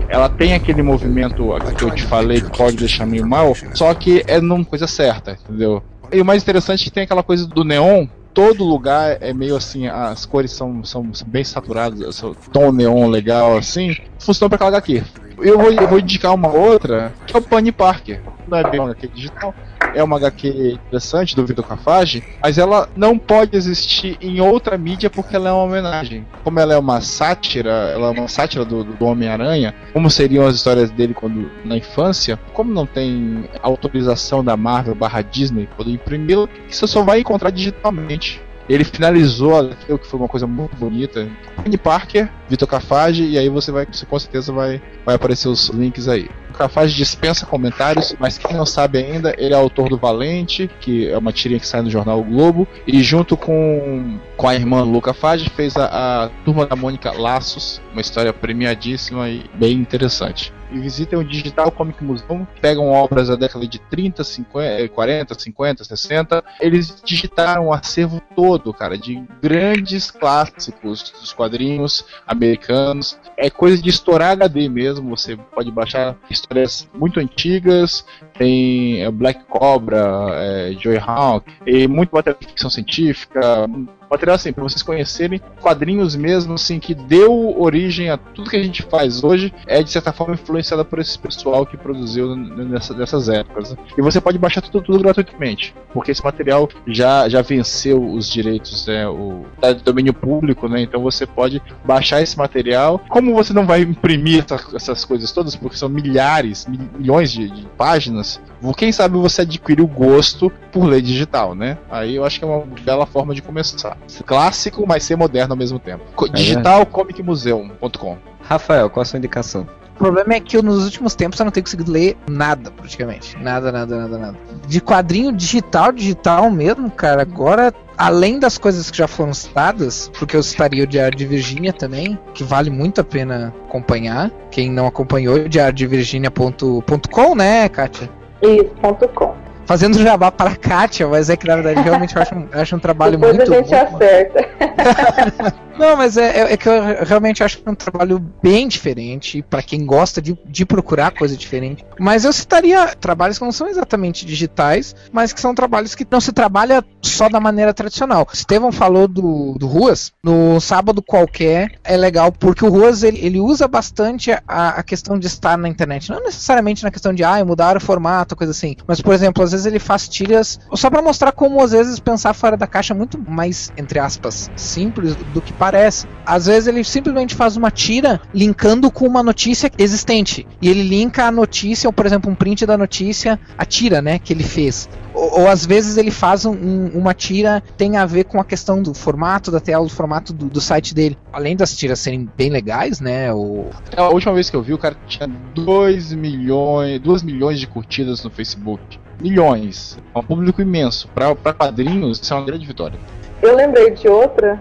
S8: Ela tem aquele movimento que eu te falei que pode deixar meio mal, só que é numa coisa certa, entendeu? E o mais interessante é que tem aquela coisa do neon. Todo lugar é meio assim, as cores são, são bem saturadas, são tom neon legal assim. Funciona pra aquela HQ. Eu vou, eu vou indicar uma outra, que é o Bunny Parker. Não é bem uma HQ digital, é uma HQ interessante do Vitor Cafage, mas ela não pode existir em outra mídia porque ela é uma homenagem. Como ela é uma sátira, ela é uma sátira do, do Homem-Aranha, como seriam as histórias dele quando na infância, como não tem autorização da Marvel barra Disney quando imprimi-la, você só vai encontrar digitalmente. Ele finalizou aquilo que foi uma coisa muito bonita. Penny Parker, Vitor Cafage, e aí você vai, você com certeza vai, vai aparecer os links aí. O Cafage dispensa comentários, mas quem não sabe ainda, ele é autor do Valente, que é uma tirinha que sai no jornal o Globo, e junto com, com a irmã Luca Fage fez a, a Turma da Mônica Laços, uma história premiadíssima e bem interessante. E visitem o Digital Comic Museum, pegam obras da década de 30, 50, 40, 50, 60. Eles digitaram o acervo todo, cara, de grandes clássicos dos quadrinhos americanos. É coisa de estourar HD mesmo, você pode baixar histórias muito antigas, tem é, Black Cobra, é, Joy Hawk, e muito de ficção científica, material assim, para vocês conhecerem quadrinhos mesmo, assim, que deu origem a tudo que a gente faz hoje, é de certa forma influenciada por esse pessoal que produziu nessa, nessas épocas. né? E você pode baixar tudo, tudo gratuitamente, porque esse material já, já venceu os direitos, né, o de domínio público, né? Então você pode baixar esse material. Como você não vai imprimir essa- essas coisas todas, porque são milhares, mil- milhões de, de páginas, quem sabe você adquire o gosto por ler digital, né? Aí eu acho que é uma bela forma de começar. Clássico, mas ser moderno ao mesmo tempo. Co- Digitalcomicmuseum.com
S1: Rafael, qual a sua indicação?
S2: O problema é que eu, nos últimos tempos eu não tenho conseguido ler nada, praticamente. Nada, nada, nada, nada. De quadrinho digital, digital mesmo, cara, agora, além das coisas que já foram citadas, porque eu citaria o Diário de Virgínia também, que vale muito a pena acompanhar. Quem não acompanhou, diariodevirginia.com, né, Kátia?
S4: Isso, ponto com.
S2: Fazendo jabá para a Kátia, mas é que na verdade realmente eu acho, um- acho um trabalho
S4: Depois
S2: muito
S4: a gente
S2: bom.
S4: acerta. [laughs]
S2: Não, mas é, é- é que eu realmente acho que é um trabalho bem diferente pra quem gosta de, de procurar coisa diferente. Mas eu citaria trabalhos que não são exatamente digitais, mas que são trabalhos que não se trabalha só da maneira tradicional. Estevão falou do, do Ruas, no sábado qualquer é legal porque o Ruas ele, ele usa bastante a, a questão de estar na internet, não necessariamente na questão de ah, mudar o formato, coisa assim, mas por exemplo, às vezes ele faz tiras só pra mostrar como às vezes pensar fora da caixa é muito mais entre aspas simples do que parece. Às vezes ele simplesmente faz uma tira linkando com uma notícia existente e ele linka a notícia ou por exemplo um print da notícia, a tira, né, que ele fez. Ou, ou às vezes ele faz um- um- uma tira tem a ver com a questão do formato da tela, do formato do, do site dele. Além das tiras serem bem legais, né? O...
S8: A última vez que eu vi, o cara tinha 2 milhões, 2 milhões de curtidas no Facebook. Milhões. É um público imenso. Pra quadrinhos, isso é uma grande vitória.
S4: Eu lembrei de outra,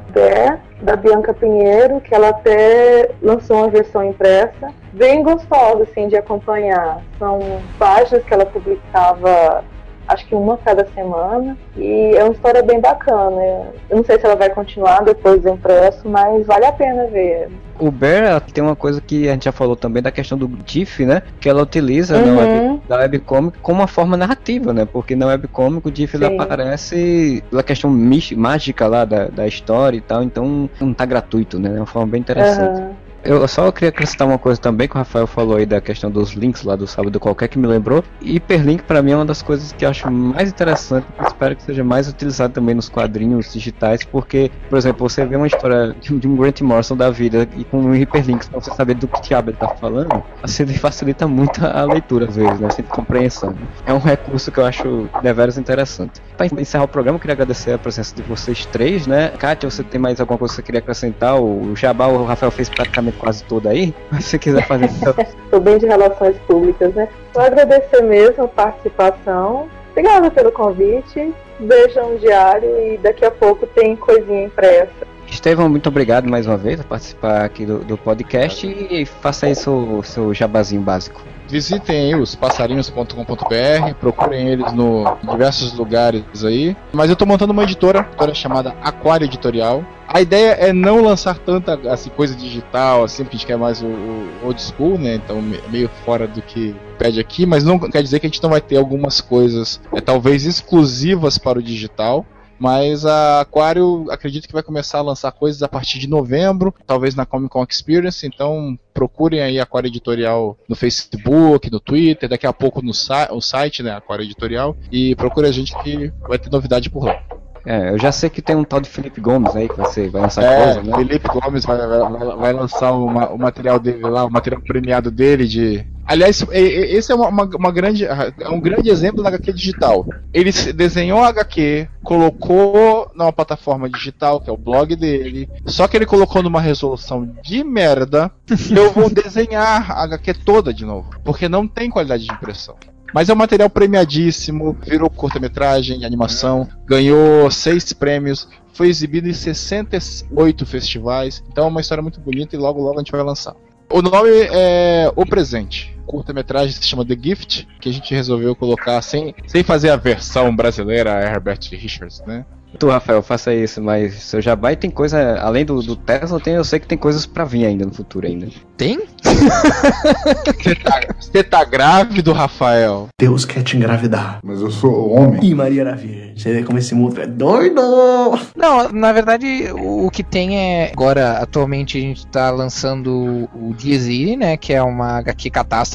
S4: da Bianca Pinheiro, que ela até lançou uma versão impressa, bem gostosa assim de acompanhar. São páginas que ela publicava, acho que uma cada semana, e é uma história bem bacana. Eu não sei se ela vai continuar depois do impresso, mas vale a pena ver.
S1: O Bear tem uma coisa que a gente já falou também da questão do GIF, né? Que ela utiliza
S4: Uhum.
S1: na web, da webcomic como uma forma narrativa, né? Porque na webcomic o GIF ele aparece pela questão mágica lá da, da história e tal, então não tá gratuito, né? É uma forma bem interessante.
S4: Aham.
S1: Eu só queria acrescentar uma coisa também que o Rafael falou aí da questão dos links lá do sábado qualquer que me lembrou. Hiperlink pra mim é uma das coisas que eu acho mais interessante espero que seja mais utilizado também nos quadrinhos digitais, porque, por exemplo, você vê uma história de um- Grant Morrison da vida e com um hiperlink pra você saber do que diabo ele tá falando, assim [laughs] facilita muito a leitura às vezes, né? Assim, compreensão. É um recurso que eu acho deveras interessante. Pra encerrar o programa, eu queria agradecer a presença de vocês três, né? Kátia, você tem mais alguma coisa que você queria acrescentar? O Jabá, o Rafael fez praticamente quase todo aí. [laughs] Mas se você quiser fazer.
S4: Sou [laughs] bem de relações públicas, né? Vou agradecer mesmo a participação. Obrigada pelo convite. Vejam o diário e daqui a pouco tem coisinha impressa.
S1: Estevão, muito obrigado mais uma vez por participar aqui do, do podcast e faça aí seu, seu jabazinho básico.
S8: Visitem os passarinhos.com.br, procurem eles no em diversos lugares aí. Mas eu tô montando uma editora, editora chamada Aquário Editorial. A ideia é não lançar tanta assim, coisa digital, assim, porque a gente quer mais o, o old school, né? Então me- meio fora do que pede aqui, mas não quer dizer que a gente não vai ter algumas coisas, é, talvez exclusivas para o digital. Mas a Aquário acredito que vai começar a lançar coisas a partir de novembro, talvez na Comic Con Experience. Então procurem aí a Aquário Editorial no Facebook, no Twitter, daqui a pouco no site, né, Aquário Editorial. E procure a gente que vai ter novidade por lá.
S1: É, eu já sei que tem um tal de Felipe Gomes aí que vai, ser, vai lançar
S8: É,
S1: coisa, né?
S8: Felipe Gomes vai, vai- vai- lançar o, o material dele lá, o material premiado dele de. Aliás, e- e- esse é uma, uma- uma grande, é um grande exemplo da HQ digital. Ele se- desenhou a HQ, colocou numa plataforma digital, que é o blog dele, só que ele colocou numa resolução de merda. [laughs] eu vou desenhar a HQ toda de novo, porque não tem qualidade de impressão. Mas é um material premiadíssimo, virou curta-metragem, animação, ganhou seis prêmios, foi exibido em 68 festivais. Então é uma história muito bonita e logo logo a gente vai lançar. O nome é O Presente. Curta-metragem se chama The Gift, que a gente resolveu colocar sem, sem fazer a versão brasileira Herbert Richards, né?
S1: Tu, Rafael, faça isso, mas seu jabá e tem coisa, além do, do Tesla, tem, eu sei que tem coisas pra vir ainda no futuro ainda.
S2: Tem?
S8: Você tá, você tá grávido, Rafael?
S12: Deus quer te engravidar.
S14: Mas eu sou homem.
S12: Ih, Maria era virgem. Você vê como esse mundo é doido.
S2: Não, na verdade, o, o que tem é. Agora, atualmente, a gente tá lançando o Diezire, né? Que é uma HQ catástrofe.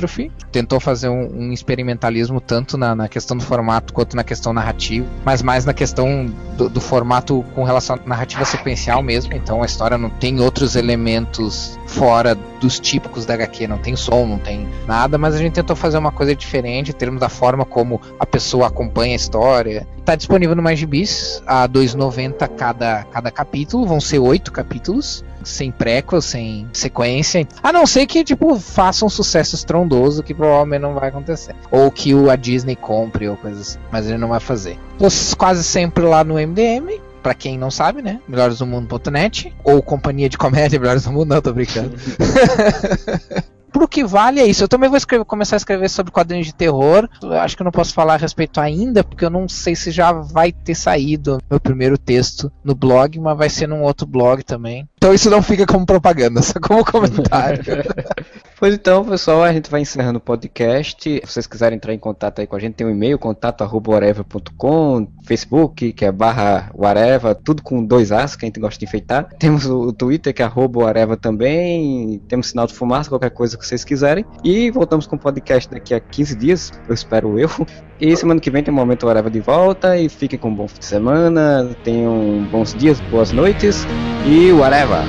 S2: Tentou fazer um, um experimentalismo tanto na, na questão do formato quanto na questão narrativa, mas mais na questão do, do formato com relação à narrativa sequencial mesmo. Então a história não tem outros elementos fora dos típicos da HQ, não tem som, não tem nada, mas a gente tentou fazer uma coisa diferente em termos da forma como a pessoa acompanha a história. Tá disponível no MyGBis a 2,90 cada, cada capítulo, vão ser oito capítulos. Sem prequel, sem sequência. A não ser que, tipo, faça um sucesso estrondoso, que provavelmente não vai acontecer. Ou que a Disney compre ou coisas assim. Mas ele não vai fazer. Tô quase sempre lá no MDM. Pra quem não sabe, né? Melhoresdomundo.net. Ou Companhia de Comédia [laughs] Melhores do Mundo. Não, tô brincando. [laughs] Pro que vale é isso. Eu também vou escrever, começar a escrever sobre quadrinhos de terror. Eu acho que eu não posso falar a respeito ainda, porque eu não sei se já vai ter saído meu primeiro texto no blog, mas vai ser num outro blog também. Então isso não fica como propaganda, [laughs] só como comentário. [laughs]
S1: Pois então, pessoal, a gente vai encerrando o podcast. Se vocês quiserem entrar em contato aí com a gente, tem um e-mail, contato.whatever.com, Facebook, que é barra whatever, tudo com dois As, que a gente gosta de enfeitar. Temos o, o Twitter, que é arroba whatever também. Temos sinal de fumaça, qualquer coisa que vocês quiserem. E voltamos com o podcast daqui a 15 dias, eu espero eu. E semana que vem tem o Momento Whatever de volta. E fiquem com um bom fim de semana. Tenham bons dias, boas noites. E
S14: Mas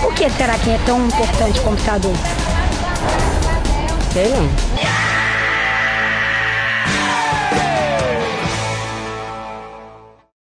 S14: por que será que é tão importante o computador?
S11: Sei não.